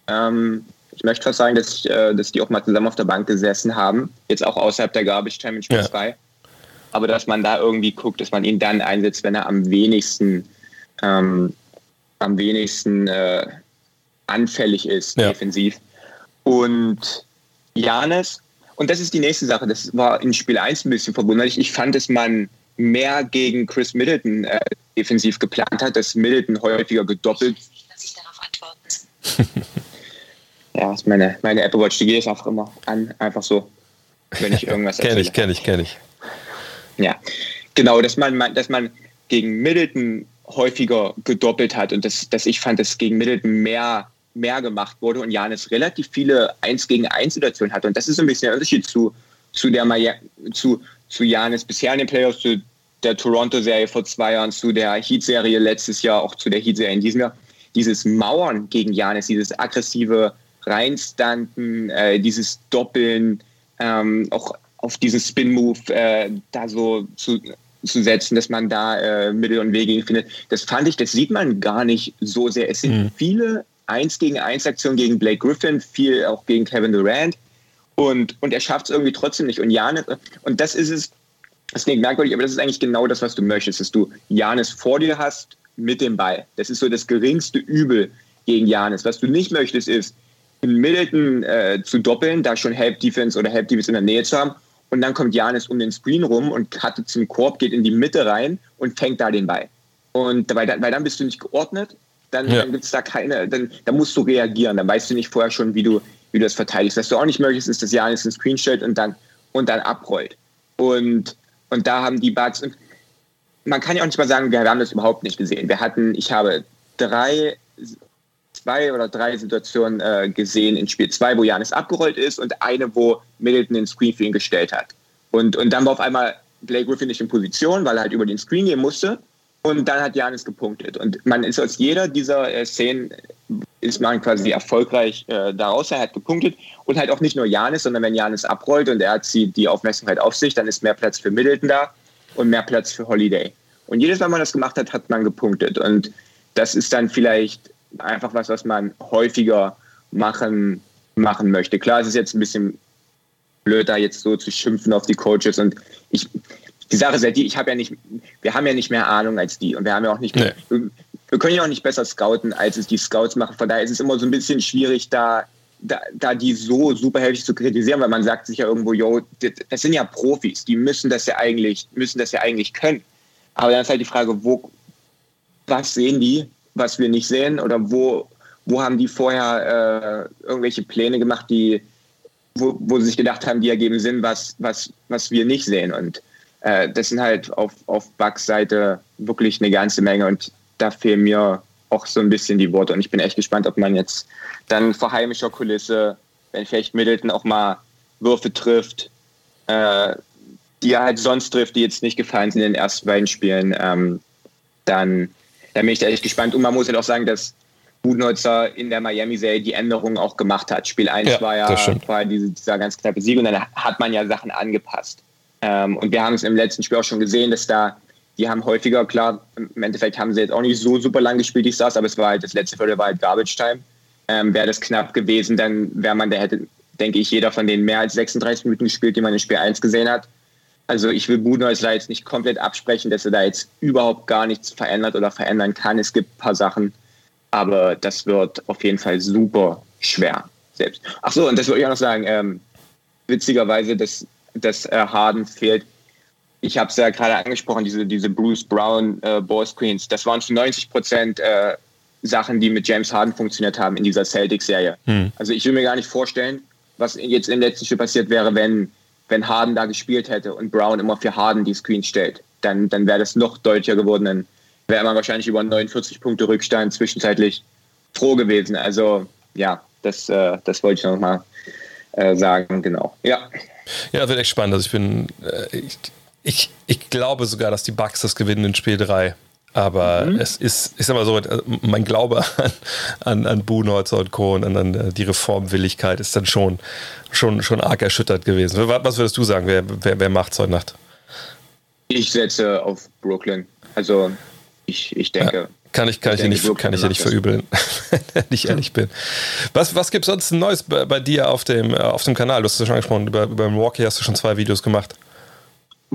Ähm, ich möchte fast sagen, dass, ich, äh, dass die auch mal zusammen auf der Bank gesessen haben, jetzt auch außerhalb der Garbage Time in Spiel ja. 2. Aber dass man da irgendwie guckt, dass man ihn dann einsetzt, wenn er am wenigsten, ähm, am wenigsten äh, anfällig ist, ja. defensiv. Und Janis und das ist die nächste Sache. Das war in Spiel 1 ein bisschen verwunderlich. Ich fand, dass man mehr gegen Chris Middleton äh, defensiv geplant hat, dass Middleton häufiger gedoppelt. Dass ich darauf antworten. ja, ist meine, meine Apple Watch, die gehe ich einfach immer an, einfach so, wenn ich irgendwas erzähle. kenn ich, kenn ich, kenn ich. Ja, genau, dass man, dass man gegen Middleton häufiger gedoppelt hat und dass, dass ich fand, dass gegen Middleton mehr, mehr gemacht wurde und Janis relativ viele 1 gegen 1 Situationen hatte. Und das ist ein bisschen der Unterschied zu, zu der zu, zu Janis bisher in den Playoffs, zu der Toronto-Serie vor zwei Jahren, zu der Heat-Serie letztes Jahr, auch zu der Heat-Serie in diesem Jahr. Dieses Mauern gegen Janis, dieses aggressive Reinstanden, äh, dieses Doppeln, ähm, auch auf diesen Spin-Move äh, da so zu, zu setzen, dass man da äh, Mittel und Wege findet. Das fand ich, das sieht man gar nicht so sehr. Es sind mhm. viele 1 gegen 1 Aktionen gegen Blake Griffin, viel auch gegen Kevin Durant. Und, und er schafft es irgendwie trotzdem nicht. Und Janis, und das ist es, das klingt merkwürdig, aber das ist eigentlich genau das, was du möchtest, dass du Janis vor dir hast mit dem Ball. Das ist so das geringste Übel gegen Janis. Was du nicht möchtest, ist, Middleton äh, zu doppeln, da schon Help Defense oder Help Defense in der Nähe zu haben. Und dann kommt Janis um den Screen rum und cutte zum Korb, geht in die Mitte rein und fängt da den Ball. Und weil, weil dann bist du nicht geordnet, dann, ja. dann gibt es da keine, dann, dann musst du reagieren. Dann weißt du nicht vorher schon, wie du, wie du das verteidigst. Was du auch nicht möchtest, ist, dass Janis einen Screen stellt und dann, und dann abrollt. Und, und da haben die Bugs, man kann ja auch nicht mal sagen, wir haben das überhaupt nicht gesehen. Wir hatten, ich habe drei, zwei oder drei Situationen äh, gesehen in Spiel 2, wo Janis abgerollt ist und eine, wo Middleton den Screen für ihn gestellt hat. Und, und dann war auf einmal Blake Griffin nicht in Position, weil er halt über den Screen gehen musste. Und dann hat Janis gepunktet. Und man ist aus jeder dieser äh, Szenen ist man quasi erfolgreich äh, daraus. Er hat gepunktet und halt auch nicht nur Janis, sondern wenn Janis abrollt und er zieht die Aufmerksamkeit auf sich, dann ist mehr Platz für Middleton da und mehr Platz für Holiday. Und jedes Mal, man das gemacht hat, hat man gepunktet. Und das ist dann vielleicht einfach was, was man häufiger machen, machen möchte. Klar, es ist jetzt ein bisschen blöd, da jetzt so zu schimpfen auf die Coaches und ich, die Sache ist ja die, ich habe ja nicht, wir haben ja nicht mehr Ahnung als die und wir haben ja auch nicht mehr, nee. wir können ja auch nicht besser scouten, als es die Scouts machen. Von daher ist es immer so ein bisschen schwierig, da, da, da die so super heftig zu kritisieren, weil man sagt sich ja irgendwo, yo, das sind ja Profis, die müssen das ja eigentlich, müssen das ja eigentlich können. Aber dann ist halt die Frage, wo, was sehen die, was wir nicht sehen? Oder wo, wo haben die vorher äh, irgendwelche Pläne gemacht, die, wo, wo sie sich gedacht haben, die ergeben Sinn, was, was, was wir nicht sehen? Und äh, das sind halt auf, auf Bugs Seite wirklich eine ganze Menge und da fehlen mir auch so ein bisschen die Worte und ich bin echt gespannt, ob man jetzt dann vor heimischer Kulisse, wenn vielleicht Middleton auch mal Würfe trifft, äh, die er halt sonst trifft, die jetzt nicht gefallen sind in den ersten beiden Spielen, ähm, dann, dann bin ich da echt gespannt. Und man muss halt auch sagen, dass Budenholzer in der Miami-Serie die Änderungen auch gemacht hat. Spiel 1 ja, war ja war diese, dieser ganz knappe Sieg und dann hat man ja Sachen angepasst. Ähm, und wir haben es im letzten Spiel auch schon gesehen, dass da, die haben häufiger, klar, im Endeffekt haben sie jetzt auch nicht so super lang gespielt, die Stars, aber es war halt, das letzte Viertel war halt Garbage Time. Ähm, wäre das knapp gewesen, dann wäre man, der hätte, denke ich, jeder von denen mehr als 36 Minuten gespielt, die man in Spiel 1 gesehen hat. Also ich will Budenholzer jetzt nicht komplett absprechen, dass er da jetzt überhaupt gar nichts verändert oder verändern kann. Es gibt ein paar Sachen, aber das wird auf jeden Fall super schwer selbst. Ach so, und das wollte ich auch noch sagen. Ähm, witzigerweise, das dass äh, Harden fehlt. Ich habe es ja gerade angesprochen, diese, diese Bruce Brown äh, Ball Screens. Das waren zu 90 Prozent äh, Sachen, die mit James Harden funktioniert haben in dieser Celtics-Serie. Hm. Also ich will mir gar nicht vorstellen, was jetzt im letzten Spiel passiert wäre, wenn, wenn Harden da gespielt hätte und Brown immer für Harden die Screens stellt. Dann, dann wäre das noch deutlicher geworden. Dann wäre man wahrscheinlich über 49 Punkte Rückstand zwischenzeitlich froh gewesen. Also ja, das, äh, das wollte ich noch mal äh, sagen, genau. Ja. Ja, wird echt spannend. Also ich bin, äh, ich, ich, ich glaube sogar, dass die Bucks das gewinnen in Spiel 3. Aber mhm. es ist, ich sag mal so, äh, mein Glaube an, an, an Buhnholzer und Co. und an, an äh, die Reformwilligkeit ist dann schon, schon, schon arg erschüttert gewesen. Was würdest du sagen, wer, wer, wer macht es heute Nacht? Ich setze auf Brooklyn. Also ich, ich denke. Ja. Kann ich, kann ich, dir nicht, kann ich dir nicht verübeln, wenn ich ehrlich bin. Was, was gibt es sonst Neues bei, bei, dir auf dem, äh, auf dem Kanal? Du hast es schon angesprochen, über, über Milwaukee hast du schon zwei Videos gemacht.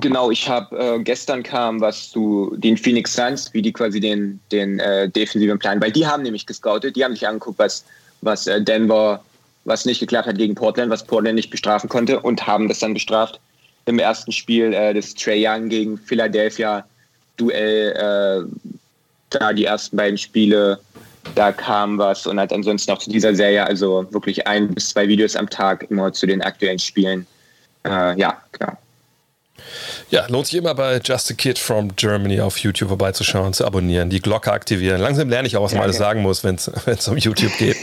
Genau, ich habe äh, gestern kam was zu den Phoenix Suns, wie die quasi den, den äh, defensiven Plan, weil die haben nämlich gescoutet, die haben sich angeguckt, was, was äh, Denver was nicht geklappt hat gegen Portland, was Portland nicht bestrafen konnte und haben das dann bestraft im ersten Spiel äh, des Trey Young gegen Philadelphia Duell. Äh, da die ersten beiden Spiele, da kam was und halt ansonsten auch zu dieser Serie, also wirklich ein bis zwei Videos am Tag immer zu den aktuellen Spielen. Äh, ja, klar. Ja, lohnt sich immer bei Just a Kid from Germany auf YouTube vorbeizuschauen, zu abonnieren, die Glocke aktivieren. Langsam lerne ich auch, was man ja, alles ja. sagen muss, wenn es um YouTube geht.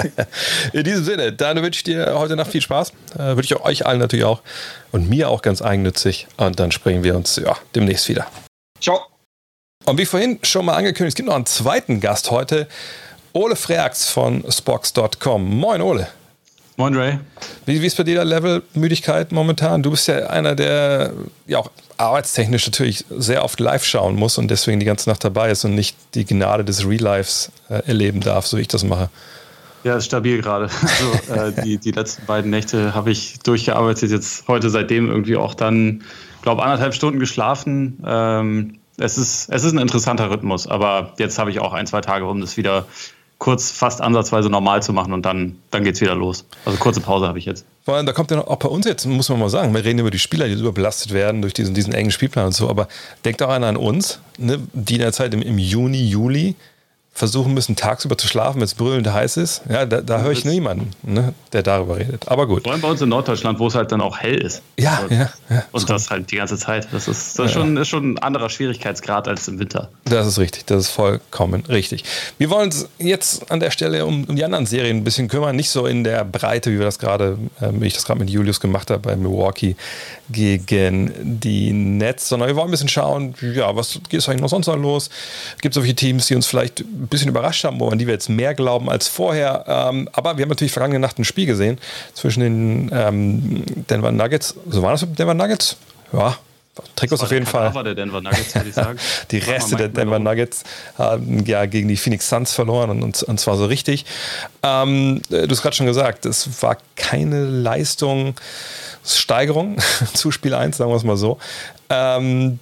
In diesem Sinne, dann wünsche ich dir heute Nacht viel Spaß. Äh, wünsche ich euch allen natürlich auch und mir auch ganz eigennützig. Und dann sprechen wir uns ja, demnächst wieder. Ciao. Und wie vorhin schon mal angekündigt, es gibt noch einen zweiten Gast heute. Ole Freax von Spox.com. Moin, Ole. Moin, Ray. Wie, wie ist bei dir der Level Müdigkeit momentan? Du bist ja einer, der ja auch arbeitstechnisch natürlich sehr oft live schauen muss und deswegen die ganze Nacht dabei ist und nicht die Gnade des Real Lives äh, erleben darf, so wie ich das mache. Ja, ist stabil gerade. Also, äh, die, die letzten beiden Nächte habe ich durchgearbeitet, jetzt heute seitdem irgendwie auch dann, glaube anderthalb Stunden geschlafen. Ähm, es, ist, es ist ein interessanter Rhythmus, aber jetzt habe ich auch ein, zwei Tage, um das wieder kurz fast ansatzweise normal zu machen und dann, dann geht es wieder los. Also kurze Pause habe ich jetzt. Vor allem, da kommt ja noch, auch bei uns jetzt, muss man mal sagen, wir reden über die Spieler, die überbelastet werden durch diesen, diesen engen Spielplan und so, aber denkt auch einer an uns, ne, die in der Zeit im, im Juni, Juli versuchen müssen, tagsüber zu schlafen, wenn es brüllend heiß ist. Ja, da, da höre ich niemanden, ne, der darüber redet. Aber gut. Vor allem bei uns in Norddeutschland, wo es halt dann auch hell ist. Ja, und, ja, ja. Und das halt die ganze Zeit. Das ist, das ist, schon, ist schon ein anderer Schwierigkeitsgrad als im Winter. Das ist richtig. Das ist vollkommen richtig. Wir wollen uns jetzt an der Stelle um, um die anderen Serien ein bisschen kümmern. Nicht so in der Breite, wie wir das gerade, äh, wie ich das gerade mit Julius gemacht habe bei Milwaukee gegen die Nets, sondern wir wollen ein bisschen schauen, ja, was geht es eigentlich noch sonst noch los? Gibt es solche Teams, die uns vielleicht ein bisschen überrascht haben, wo an die wir jetzt mehr glauben als vorher? Ähm, aber wir haben natürlich vergangene Nacht ein Spiel gesehen zwischen den ähm, Denver Nuggets. So war das mit Denver Nuggets? Ja, uns auf jeden Fall. Der Denver Nuggets, die Reste der Denver Nuggets haben ja gegen die Phoenix Suns verloren und, und, und zwar so richtig. Ähm, du hast gerade schon gesagt, es war keine Leistung Steigerung zu Spiel 1, sagen wir es mal so. Ähm,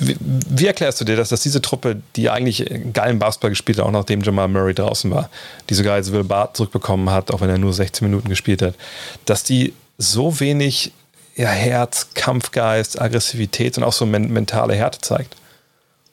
wie, wie, erklärst du dir das, dass diese Truppe, die eigentlich geilen Basketball gespielt hat, auch nachdem Jamal Murray draußen war, die sogar jetzt Will Bart zurückbekommen hat, auch wenn er nur 16 Minuten gespielt hat, dass die so wenig ja, Herz, Kampfgeist, Aggressivität und auch so men mentale Härte zeigt?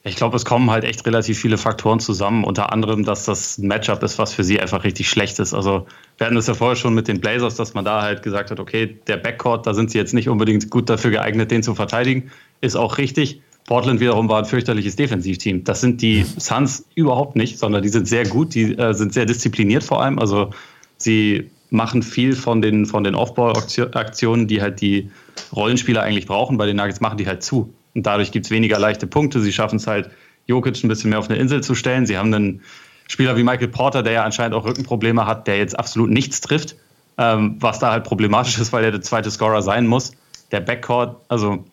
Ich glaube, es kommen halt echt relativ viele Faktoren zusammen. Unter anderem, dass das ein Matchup ist, was für sie einfach richtig schlecht ist. Also wir hatten das ja vorher schon mit den Blazers, dass man da halt gesagt hat, okay, der Backcourt, da sind sie jetzt nicht unbedingt gut dafür geeignet, den zu verteidigen. Ist auch richtig. Portland wiederum war ein fürchterliches Defensivteam. Das sind die Suns überhaupt nicht, sondern die sind sehr gut, die äh, sind sehr diszipliniert vor allem. Also sie machen viel von den, von den Off-Ball-Aktionen, die halt die Rollenspieler eigentlich brauchen. Bei den Nuggets machen die halt zu. Und dadurch gibt es weniger leichte Punkte. Sie schaffen es halt, Jokic ein bisschen mehr auf eine Insel zu stellen. Sie haben einen Spieler wie Michael Porter, der ja anscheinend auch Rückenprobleme hat, der jetzt absolut nichts trifft, ähm, was da halt problematisch ist, weil er der zweite Scorer sein muss. Der Backcourt, also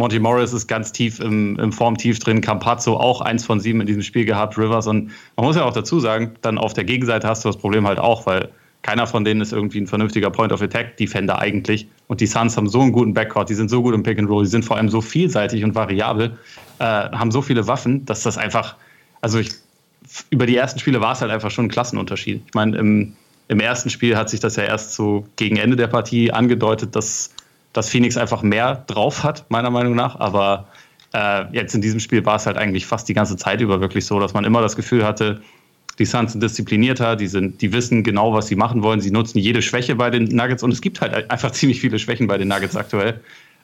Monty Morris ist ganz tief im, im Formtief drin, Campazzo auch eins von sieben in diesem Spiel gehabt, Rivers und man muss ja auch dazu sagen, dann auf der Gegenseite hast du das Problem halt auch, weil keiner von denen ist irgendwie ein vernünftiger Point-of-Attack-Defender eigentlich. Und die Suns haben so einen guten Backcourt, die sind so gut im Pick and Roll, die sind vor allem so vielseitig und variabel, äh, haben so viele Waffen, dass das einfach, also ich, über die ersten Spiele war es halt einfach schon ein Klassenunterschied. Ich meine, im, im ersten Spiel hat sich das ja erst so gegen Ende der Partie angedeutet, dass, dass Phoenix einfach mehr drauf hat, meiner Meinung nach. Aber äh, jetzt in diesem Spiel war es halt eigentlich fast die ganze Zeit über wirklich so, dass man immer das Gefühl hatte, die Suns sind disziplinierter, die, sind, die wissen genau, was sie machen wollen. Sie nutzen jede Schwäche bei den Nuggets und es gibt halt einfach ziemlich viele Schwächen bei den Nuggets aktuell.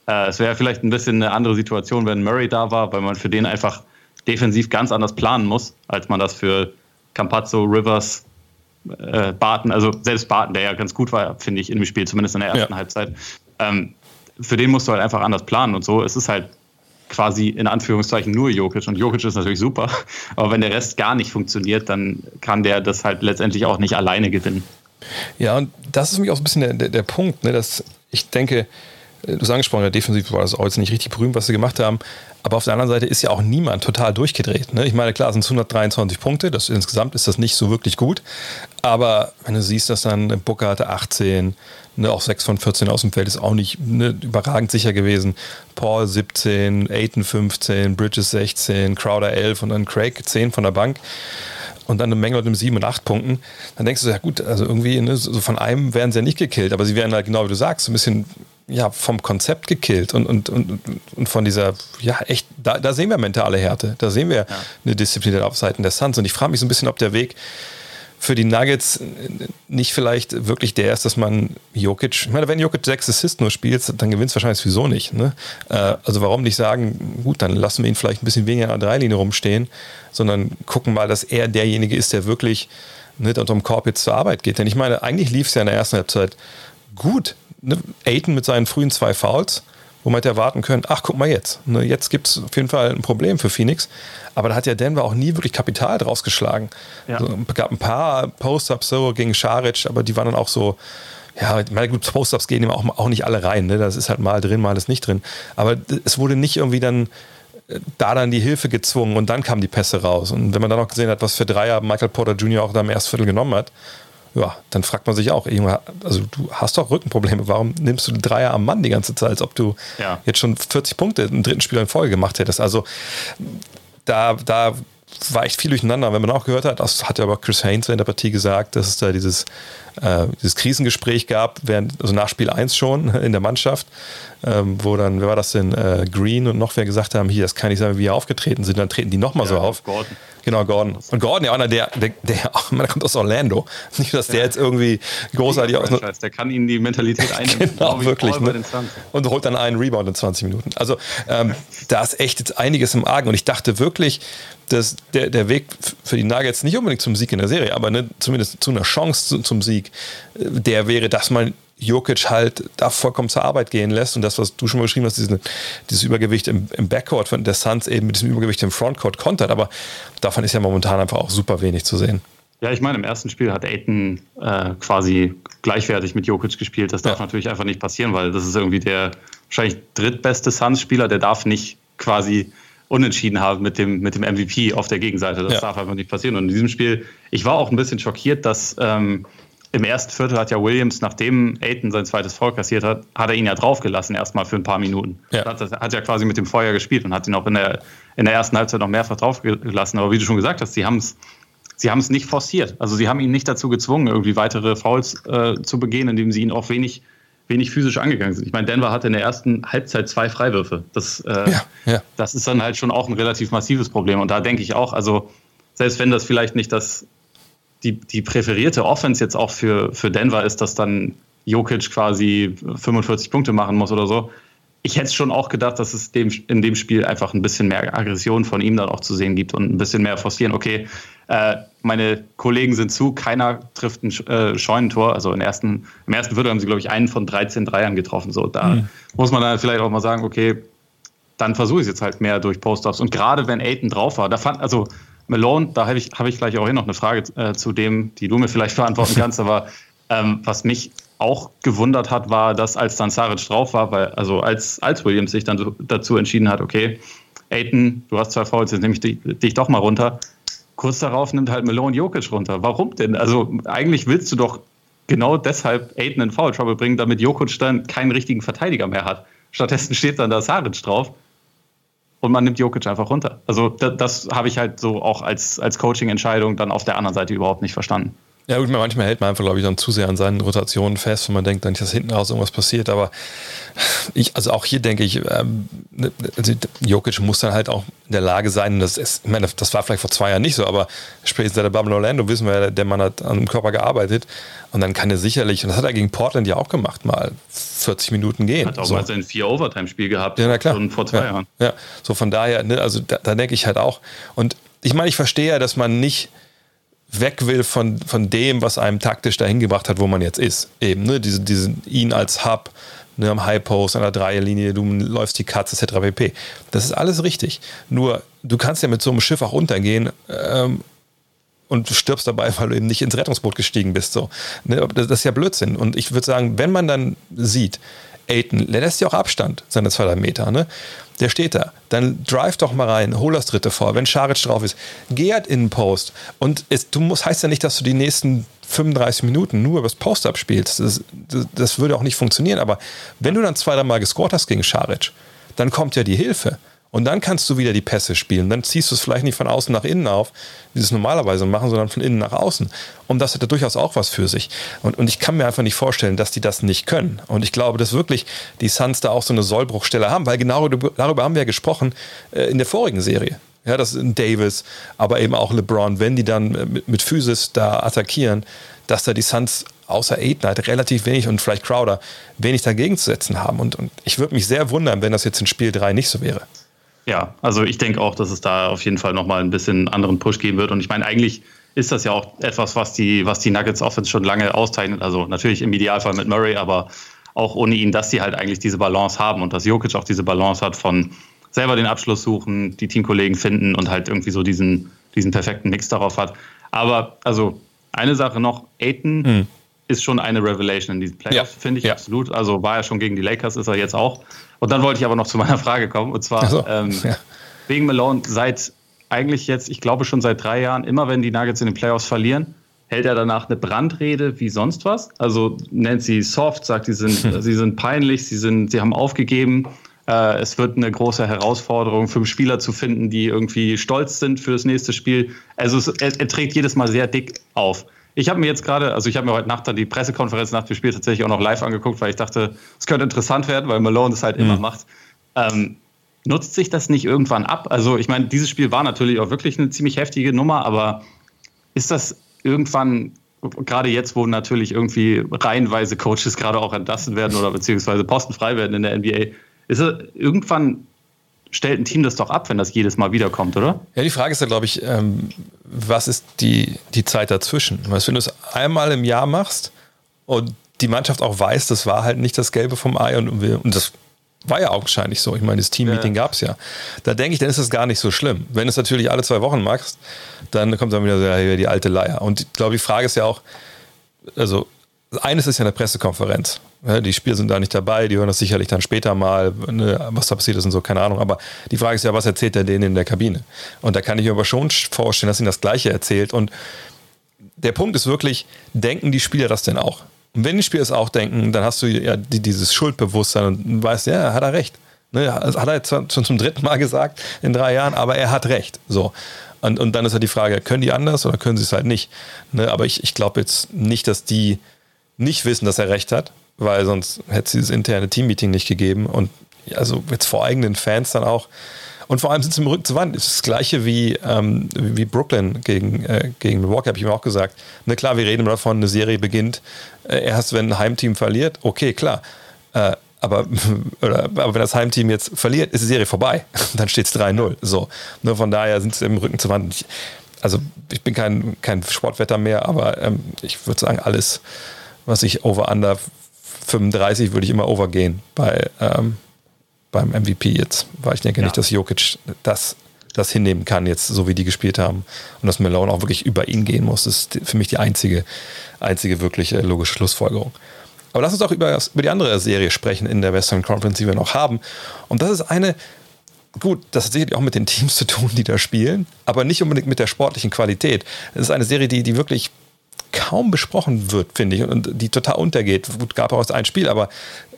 Äh, es wäre vielleicht ein bisschen eine andere Situation, wenn Murray da war, weil man für den einfach defensiv ganz anders planen muss, als man das für Campazzo, Rivers, äh, Barton, also selbst Barton, der ja ganz gut war, finde ich, in dem Spiel, zumindest in der ersten ja. Halbzeit. Ähm, für den musst du halt einfach anders planen und so. Es ist halt quasi in Anführungszeichen nur Jokic. Und Jokic ist natürlich super, aber wenn der Rest gar nicht funktioniert, dann kann der das halt letztendlich auch nicht alleine gewinnen. Ja, und das ist für mich auch ein bisschen der, der, der Punkt, ne, dass ich denke, du hast angesprochen, der Defensiv war das auch jetzt nicht richtig berühmt, was sie gemacht haben. Aber auf der anderen Seite ist ja auch niemand total durchgedreht. Ne? Ich meine, klar, es sind 123 Punkte, das, insgesamt ist das nicht so wirklich gut. Aber wenn du siehst, dass dann Booker hatte 18, ne, auch 6 von 14 aus dem Feld ist auch nicht ne, überragend sicher gewesen. Paul 17, Aiton 15, Bridges 16, Crowder 11 und dann Craig 10 von der Bank. und dann eine Menge mit sieben und acht Punkten, dann denkst du, ja gut, also irgendwie, ne, so von einem werden sie ja nicht gekillt, aber sie werden halt genau wie du sagst, so ein bisschen ja, vom Konzept gekillt und, und, und, und von dieser, ja, echt, da, da sehen wir mentale Härte, da sehen wir ja. eine Disziplin auf Seiten der Suns und ich frage mich so ein bisschen, ob der Weg für die Nuggets nicht vielleicht wirklich der ist, dass man Jokic, ich meine, wenn Jokic sechs Assists nur spielt, dann gewinnt es wahrscheinlich sowieso nicht. Ne? Äh, also warum nicht sagen, gut, dann lassen wir ihn vielleicht ein bisschen weniger an der Dreilinie rumstehen, sondern gucken mal, dass er derjenige ist, der wirklich nicht unter dem Korb jetzt zur Arbeit geht. Denn ich meine, eigentlich lief es ja in der ersten Halbzeit gut. Ne? Aiton mit seinen frühen zwei Fouls, wo man hätte erwarten können, ach, guck mal jetzt. Ne? Jetzt gibt es auf jeden Fall ein Problem für Phoenix. Aber da hat ja Denver auch nie wirklich Kapital draus geschlagen. Ja. Also, gab ein paar Post-Ups so gegen Scharic, aber die waren dann auch so, ja, meine gut, Post-Ups gehen eben auch, auch nicht alle rein. Ne? Das ist halt mal drin, mal ist nicht drin. Aber es wurde nicht irgendwie dann äh, da dann die Hilfe gezwungen und dann kamen die Pässe raus. Und wenn man dann noch gesehen hat, was für Dreier Michael Porter Jr. auch da im ersten Viertel genommen hat, ja, dann fragt man sich auch, also du hast doch Rückenprobleme, warum nimmst du den Dreier am Mann die ganze Zeit, als ob du ja. jetzt schon 40 Punkte im dritten Spiel in Folge gemacht hättest. Also da, da war echt viel durcheinander. Wenn man auch gehört hat, das hat ja aber Chris Haynes in der Partie gesagt, dass es da dieses, äh, dieses Krisengespräch gab, während, also nach Spiel 1 schon in der Mannschaft, ähm, wo dann, wer war das denn, äh, Green und noch wer gesagt haben, hier, das kann nicht sein, wie wir aufgetreten sind, dann treten die nochmal ja, so auf. Gordon. Genau, Gordon. Und Gordon ja einer, der, der, der, der kommt aus Orlando. Nicht, dass der ja. jetzt irgendwie großartig aus. Der kann ihnen die Mentalität einnehmen. genau, wirklich. Ne? Und holt dann einen Rebound in 20 Minuten. Also ähm, da ist echt jetzt einiges im Argen. Und ich dachte wirklich, dass der, der Weg für die Nuggets nicht unbedingt zum Sieg in der Serie, aber ne, zumindest zu einer Chance zum Sieg, äh, der wäre, dass man Jokic halt da vollkommen zur Arbeit gehen lässt und das, was du schon mal geschrieben hast, diesen, dieses Übergewicht im, im Backcourt von der Suns eben mit diesem Übergewicht im Frontcourt kontert, aber davon ist ja momentan einfach auch super wenig zu sehen. Ja, ich meine, im ersten Spiel hat Aiton äh, quasi gleichwertig mit Jokic gespielt. Das darf ja. natürlich einfach nicht passieren, weil das ist irgendwie der wahrscheinlich drittbeste Suns-Spieler, der darf nicht quasi unentschieden haben mit dem, mit dem MVP auf der Gegenseite. Das ja. darf einfach nicht passieren. Und in diesem Spiel, ich war auch ein bisschen schockiert, dass ähm, im ersten Viertel hat ja Williams, nachdem Aiton sein zweites Foul kassiert hat, hat er ihn ja draufgelassen, erstmal für ein paar Minuten. Ja. Hat, hat ja quasi mit dem Feuer gespielt und hat ihn auch in der, in der ersten Halbzeit noch mehrfach draufgelassen. Aber wie du schon gesagt hast, sie haben es sie haben es nicht forciert. Also sie haben ihn nicht dazu gezwungen, irgendwie weitere Fouls äh, zu begehen, indem sie ihn auch wenig, wenig physisch angegangen sind. Ich meine, Denver hatte in der ersten Halbzeit zwei Freiwürfe. Das, äh, ja, ja. das ist dann halt schon auch ein relativ massives Problem. Und da denke ich auch, also selbst wenn das vielleicht nicht das die, die präferierte Offense jetzt auch für, für Denver ist, dass dann Jokic quasi 45 Punkte machen muss oder so. Ich hätte schon auch gedacht, dass es dem, in dem Spiel einfach ein bisschen mehr Aggression von ihm dann auch zu sehen gibt und ein bisschen mehr forcieren. Okay, äh, meine Kollegen sind zu, keiner trifft ein äh, Scheunentor. Also im ersten, im ersten Viertel haben sie, glaube ich, einen von 13 Dreiern getroffen. So, da mhm. muss man dann vielleicht auch mal sagen, okay, dann versuche ich es jetzt halt mehr durch Post-Ups. Und gerade wenn Aiden drauf war, da fand, also Malone, da habe ich, hab ich gleich auch hier noch eine Frage äh, zu dem, die du mir vielleicht beantworten kannst, aber ähm, was mich auch gewundert hat, war, dass als dann Saric drauf war, weil, also als, als Williams sich dann dazu entschieden hat, okay, Aiden, du hast zwei Fouls, jetzt nehme ich dich, dich doch mal runter. Kurz darauf nimmt halt Malone Jokic runter. Warum denn? Also eigentlich willst du doch genau deshalb Aiden in Foul Trouble bringen, damit Jokic dann keinen richtigen Verteidiger mehr hat. Stattdessen steht dann da Saric drauf und man nimmt Jokic einfach runter. Also das, das habe ich halt so auch als, als Coaching-Entscheidung dann auf der anderen Seite überhaupt nicht verstanden. Ja, gut, manchmal hält man einfach, glaube ich, dann zu sehr an seinen Rotationen fest, wenn man denkt, dann nicht, dass hinten raus irgendwas passiert. Aber ich, also auch hier denke ich, ähm, ne, also Jokic muss dann halt auch in der Lage sein, das ist, ich meine, das war vielleicht vor zwei Jahren nicht so, aber spätestens seit der Bubble Orlando wissen wir, der Mann hat an dem Körper gearbeitet und dann kann er sicherlich, und das hat er gegen Portland ja auch gemacht, mal 40 Minuten gehen. Hat auch so. mal sein vier Overtime-Spiel gehabt, ja, na klar. schon vor zwei ja, Jahren. Ja, so von daher, ne, also da, da denke ich halt auch. Und ich meine, ich verstehe ja, dass man nicht weg will von, von dem, was einem taktisch dahin gebracht hat, wo man jetzt ist. Eben, ne, diese, ihn als Hub, ne, am High Post, an der Dreierlinie, du läufst die Cuts, etc. pp. Das ist alles richtig. Nur, du kannst ja mit so einem Schiff auch untergehen ähm, und du stirbst dabei, weil du eben nicht ins Rettungsboot gestiegen bist. So. Ne, das ist ja Blödsinn. Und ich würde sagen, wenn man dann sieht, Aiden, der lässt ja auch Abstand, seine zwei, drei Meter, ne? Der steht da. Dann drive doch mal rein, hol das dritte vor, wenn Scharic drauf ist. Geh halt in den Post. Und es, du musst, heißt ja nicht, dass du die nächsten 35 Minuten nur übers Post-Up spielst. Das, das, das, würde auch nicht funktionieren. Aber wenn du dann zwei, drei Mal gescored hast gegen Scharic, dann kommt ja die Hilfe. Und dann kannst du wieder die Pässe spielen. Dann ziehst du es vielleicht nicht von außen nach innen auf, wie sie es normalerweise machen, sondern von innen nach außen. Und das hätte durchaus auch was für sich. Und, und ich kann mir einfach nicht vorstellen, dass die das nicht können. Und ich glaube, dass wirklich die Suns da auch so eine Sollbruchstelle haben, weil genau darüber haben wir ja gesprochen äh, in der vorigen Serie. Ja, das ist Davis, aber eben auch LeBron, wenn die dann mit, mit Physis da attackieren, dass da die Suns außer Aiden halt relativ wenig und vielleicht Crowder wenig dagegen zu setzen haben. Und, und ich würde mich sehr wundern, wenn das jetzt in Spiel 3 nicht so wäre. Ja, also ich denke auch, dass es da auf jeden Fall nochmal ein bisschen anderen Push geben wird. Und ich meine, eigentlich ist das ja auch etwas, was die, was die Nuggets Offense schon lange auszeichnet. Also natürlich im Idealfall mit Murray, aber auch ohne ihn, dass sie halt eigentlich diese Balance haben und dass Jokic auch diese Balance hat von selber den Abschluss suchen, die Teamkollegen finden und halt irgendwie so diesen, diesen perfekten Mix darauf hat. Aber also eine Sache noch, Aiton mhm. Ist schon eine Revelation in diesen Playoffs, ja. finde ich ja. absolut. Also war er schon gegen die Lakers, ist er jetzt auch. Und dann wollte ich aber noch zu meiner Frage kommen. Und zwar so, ähm, ja. wegen Malone seit eigentlich jetzt, ich glaube schon seit drei Jahren, immer wenn die Nuggets in den Playoffs verlieren, hält er danach eine Brandrede wie sonst was. Also nennt sie soft, sagt, sie sind, hm. sie sind peinlich, sie, sind, sie haben aufgegeben. Äh, es wird eine große Herausforderung, fünf Spieler zu finden, die irgendwie stolz sind für das nächste Spiel. Also es, er, er trägt jedes Mal sehr dick auf. Ich habe mir jetzt gerade, also ich habe mir heute Nacht dann die Pressekonferenz nach dem Spiel tatsächlich auch noch live angeguckt, weil ich dachte, es könnte interessant werden, weil Malone das halt mhm. immer macht. Ähm, nutzt sich das nicht irgendwann ab? Also ich meine, dieses Spiel war natürlich auch wirklich eine ziemlich heftige Nummer, aber ist das irgendwann, gerade jetzt, wo natürlich irgendwie reihenweise Coaches gerade auch entlassen werden oder beziehungsweise postenfrei werden in der NBA, ist es irgendwann stellt ein Team das doch ab, wenn das jedes Mal wiederkommt, oder? Ja, die Frage ist ja, glaube ich, ähm, was ist die, die Zeit dazwischen? Weißt, wenn du es einmal im Jahr machst und die Mannschaft auch weiß, das war halt nicht das Gelbe vom Ei und, und das war ja augenscheinlich so. Ich meine, das Team-Meeting ja. gab es ja. Da denke ich, dann ist das gar nicht so schlimm. Wenn du es natürlich alle zwei Wochen machst, dann kommt dann wieder so, ja, die alte Leier. Und ich glaube, die Frage ist ja auch, also eines ist ja eine Pressekonferenz. Die Spieler sind da nicht dabei, die hören das sicherlich dann später mal, ne, was da passiert ist und so, keine Ahnung. Aber die Frage ist ja, was erzählt er denen in der Kabine? Und da kann ich mir aber schon vorstellen, dass ihn das Gleiche erzählt. Und der Punkt ist wirklich, denken die Spieler das denn auch? Und wenn die Spieler es auch denken, dann hast du ja dieses Schuldbewusstsein und weißt, ja, hat er recht. Ne, hat er jetzt schon zum dritten Mal gesagt in drei Jahren, aber er hat recht. So. Und, und dann ist halt die Frage, können die anders oder können sie es halt nicht? Ne, aber ich, ich glaube jetzt nicht, dass die nicht wissen, dass er recht hat, weil sonst hätte es dieses interne Teammeeting nicht gegeben. Und also jetzt vor eigenen Fans dann auch. Und vor allem sind sie im Rücken zur Wand. Das ist das gleiche wie, ähm, wie Brooklyn gegen, äh, gegen Milwaukee, habe ich mir auch gesagt. Ne, klar, wir reden immer davon, eine Serie beginnt äh, erst, wenn ein Heimteam verliert. Okay, klar. Äh, aber, oder, aber wenn das Heimteam jetzt verliert, ist die Serie vorbei. Dann steht es 3-0. So. Nur ne, von daher sind sie im Rücken zur Wand. Ich, also ich bin kein, kein Sportwetter mehr, aber ähm, ich würde sagen, alles, was ich over under 35 würde ich immer overgehen bei, ähm, beim MVP jetzt, weil ich denke ja. nicht, dass Jokic das, das hinnehmen kann, jetzt so wie die gespielt haben. Und dass Malone auch wirklich über ihn gehen muss. Das ist für mich die einzige, einzige wirklich logische Schlussfolgerung. Aber lass uns auch über, über die andere Serie sprechen in der Western Conference, die wir noch haben. Und das ist eine, gut, das hat sicherlich auch mit den Teams zu tun, die da spielen, aber nicht unbedingt mit der sportlichen Qualität. Es ist eine Serie, die, die wirklich kaum besprochen wird, finde ich, und die total untergeht. Gut, gab auch ein Spiel, aber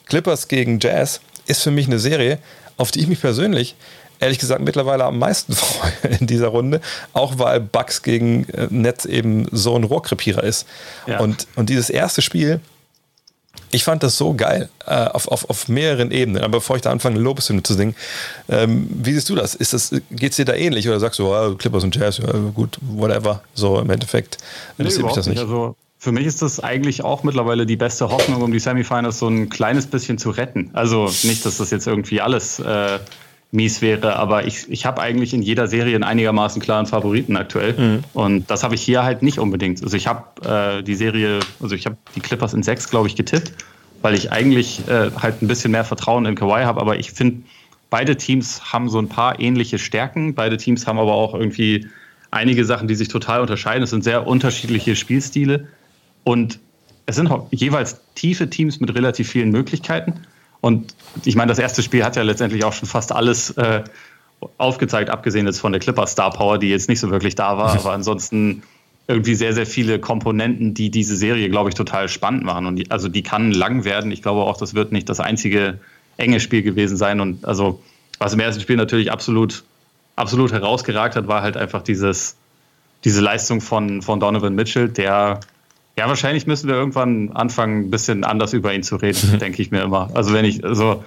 Clippers gegen Jazz ist für mich eine Serie, auf die ich mich persönlich ehrlich gesagt mittlerweile am meisten freue in dieser Runde, auch weil Bucks gegen äh, Netz eben so ein Rohrkrepierer ist. Ja. Und, und dieses erste Spiel ich fand das so geil, äh, auf, auf, auf mehreren Ebenen. Aber bevor ich da anfange, Lobeshymne zu singen, ähm, wie siehst du das? Ist das Geht es dir da ähnlich oder sagst du, oh, Clippers und Jazz, ja, gut, whatever, so im Endeffekt interessiert nee, mich das nicht. nicht. Also für mich ist das eigentlich auch mittlerweile die beste Hoffnung, um die Semifinals so ein kleines bisschen zu retten. Also nicht, dass das jetzt irgendwie alles äh, mies wäre. Aber ich, ich habe eigentlich in jeder Serie einen einigermaßen klaren Favoriten aktuell. Mhm. Und das habe ich hier halt nicht unbedingt. Also ich habe äh, die Serie, also ich habe die Clippers in sechs, glaube ich, getippt, weil ich eigentlich äh, halt ein bisschen mehr Vertrauen in Kawhi habe. Aber ich finde, beide Teams haben so ein paar ähnliche Stärken. Beide Teams haben aber auch irgendwie einige Sachen, die sich total unterscheiden. Es sind sehr unterschiedliche Spielstile. Und es sind jeweils tiefe Teams mit relativ vielen Möglichkeiten. Und ich meine, das erste Spiel hat ja letztendlich auch schon fast alles äh, aufgezeigt, abgesehen jetzt von der Clipper Star Power, die jetzt nicht so wirklich da war, aber ansonsten irgendwie sehr, sehr viele Komponenten, die diese Serie, glaube ich, total spannend machen. Und die, also die kann lang werden. Ich glaube auch, das wird nicht das einzige enge Spiel gewesen sein. Und also was im ersten Spiel natürlich absolut, absolut herausgeragt hat, war halt einfach dieses, diese Leistung von, von Donovan Mitchell, der ja, wahrscheinlich müssen wir irgendwann anfangen, ein bisschen anders über ihn zu reden, mhm. denke ich mir immer. Also wenn ich, also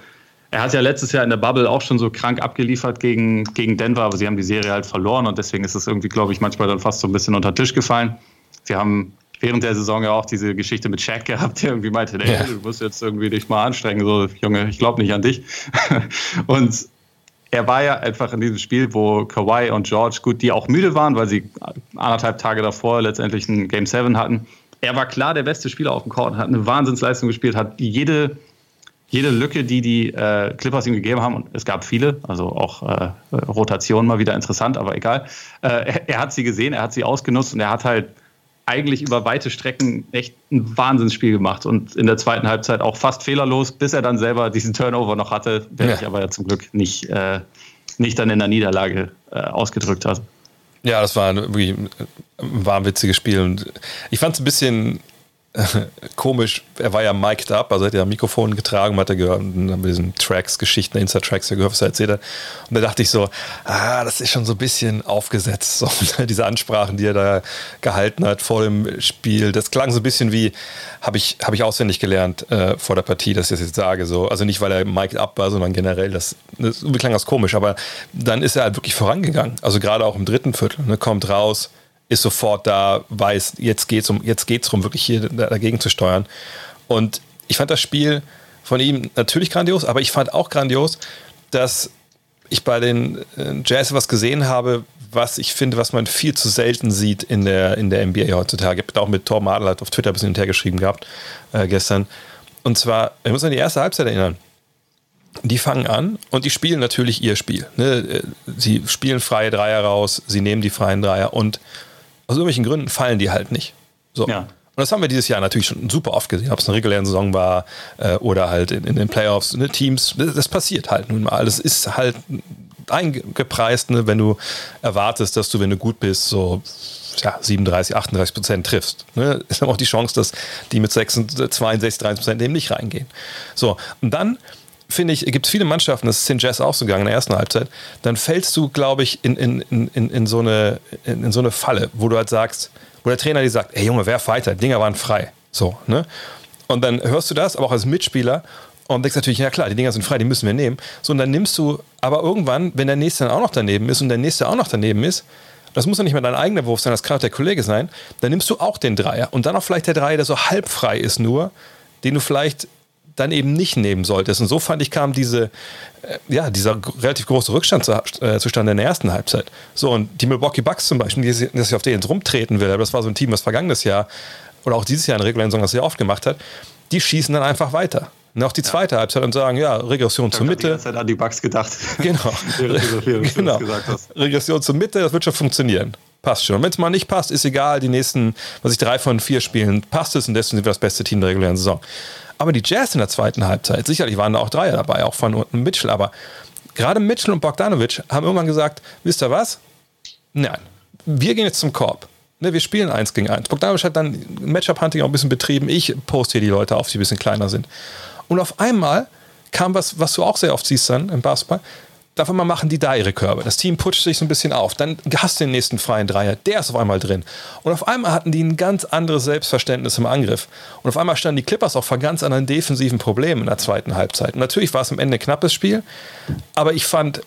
er hat ja letztes Jahr in der Bubble auch schon so krank abgeliefert gegen, gegen Denver, aber sie haben die Serie halt verloren und deswegen ist es irgendwie, glaube ich, manchmal dann fast so ein bisschen unter den Tisch gefallen. Sie haben während der Saison ja auch diese Geschichte mit Shaq gehabt, der irgendwie meinte, ey, ja. du musst jetzt irgendwie dich mal anstrengen, so Junge, ich glaube nicht an dich. und er war ja einfach in diesem Spiel, wo Kawhi und George, gut, die auch müde waren, weil sie anderthalb Tage davor letztendlich ein Game 7 hatten. Er war klar der beste Spieler auf dem Court, hat eine Wahnsinnsleistung gespielt, hat jede jede Lücke, die die äh, Clippers ihm gegeben haben, und es gab viele, also auch äh, Rotation mal wieder interessant, aber egal. Äh, er, er, hat sie gesehen, er hat sie ausgenutzt und er hat halt eigentlich über weite Strecken echt ein Wahnsinnsspiel gemacht und in der zweiten Halbzeit auch fast fehlerlos, bis er dann selber diesen Turnover noch hatte, der ja. sich aber ja zum Glück nicht, äh, nicht dann in der Niederlage äh, ausgedrückt hat. Ja, das war wirklich ein wahnwitziges Spiel und ich fand es ein bisschen komisch, er war ja mic'd up, also hat ja ein Mikrofon getragen, hat er gehört, und dann wir diesen Tracks, Geschichten, Insta-Tracks gehört, was er erzählt hat. Und da dachte ich so, ah, das ist schon so ein bisschen aufgesetzt, so, diese Ansprachen, die er da gehalten hat vor dem Spiel. Das klang so ein bisschen wie, habe ich, hab ich auswendig gelernt äh, vor der Partie, dass ich das jetzt sage. So. Also nicht, weil er mic'd up war, sondern generell, das, das klang das komisch, aber dann ist er halt wirklich vorangegangen. Also gerade auch im dritten Viertel, ne, kommt raus, ist sofort da, weiß, jetzt geht es um, jetzt geht's darum, wirklich hier dagegen zu steuern. Und ich fand das Spiel von ihm natürlich grandios, aber ich fand auch grandios, dass ich bei den äh, Jazz was gesehen habe, was ich finde, was man viel zu selten sieht in der, in der NBA heutzutage. Ich habe auch mit Torben Adler auf Twitter ein bisschen hinterhergeschrieben gehabt äh, gestern. Und zwar, ich muss an die erste Halbzeit erinnern. Die fangen an und die spielen natürlich ihr Spiel. Ne? Äh, sie spielen freie Dreier raus, sie nehmen die freien Dreier und aus irgendwelchen Gründen fallen die halt nicht. So. Ja. Und das haben wir dieses Jahr natürlich schon super oft gesehen, ob es eine reguläre Saison war äh, oder halt in, in den Playoffs, ne, Teams. Das, das, passiert halt nun mal. Das ist halt eingepreist, ne, wenn du erwartest, dass du, wenn du gut bist, so ja, 37, 38 Prozent triffst. Ne? Ist aber auch die Chance, dass die mit 62, 63, 30 Prozent eben nicht reingehen. So, und dann finde ich, gibt es viele Mannschaften, das ist in Jazz auch so gegangen in der ersten Halbzeit, dann fällst du, glaube ich, in, in, in, in, so eine, in, in so eine Falle, wo du halt sagst, wo der Trainer dir sagt, ey Junge, wer weiter, Dinger waren frei. So, ne? Und dann hörst du das, aber auch als Mitspieler und denkst natürlich, ja klar, die Dinger sind frei, die müssen wir nehmen. So, und dann nimmst du, aber irgendwann, wenn der nächste dann auch noch daneben ist und der nächste auch noch daneben ist, das muss ja nicht mehr dein eigener Wurf sein, das kann auch der Kollege sein, dann nimmst du auch den Dreier. Und dann auch vielleicht der Dreier, der so halb frei ist nur, den du vielleicht dann eben nicht nehmen solltest. Und so fand ich, kam diese, äh, ja, dieser relativ große Rückstand zu, äh, zustande in der ersten Halbzeit. So, und die Milwaukee Bucks zum Beispiel, die, dass ich auf denen rumtreten will, aber das war so ein Team, was vergangenes Jahr oder auch dieses Jahr in regulären Saison das sehr oft gemacht hat, die schießen dann einfach weiter. Und auch die zweite ja. Halbzeit und sagen, ja, Regression da zur Mitte. Ich habe an die Bugs gedacht. Genau. genau. Regression zur Mitte, das wird schon funktionieren. Passt schon. Wenn es mal nicht passt, ist egal. Die nächsten, was ich drei von vier Spielen, passt es und deswegen sind wir das beste Team der regulären Saison. Aber die Jazz in der zweiten Halbzeit, sicherlich waren da auch Dreier dabei, auch von Mitchell, aber gerade Mitchell und Bogdanovic haben irgendwann gesagt, wisst ihr was? Nein, wir gehen jetzt zum Korb. Ne, wir spielen eins gegen eins. Bogdanovic hat dann Matchup-Hunting auch ein bisschen betrieben. Ich poste hier die Leute auf, die ein bisschen kleiner sind. Und auf einmal kam was, was du auch sehr oft siehst dann im Basketball auf einmal machen die da ihre Körbe. Das Team putscht sich so ein bisschen auf. Dann hast du den nächsten freien Dreier. Der ist auf einmal drin. Und auf einmal hatten die ein ganz anderes Selbstverständnis im Angriff. Und auf einmal standen die Clippers auch vor ganz anderen defensiven Problemen in der zweiten Halbzeit. Und natürlich war es am Ende ein knappes Spiel. Aber ich fand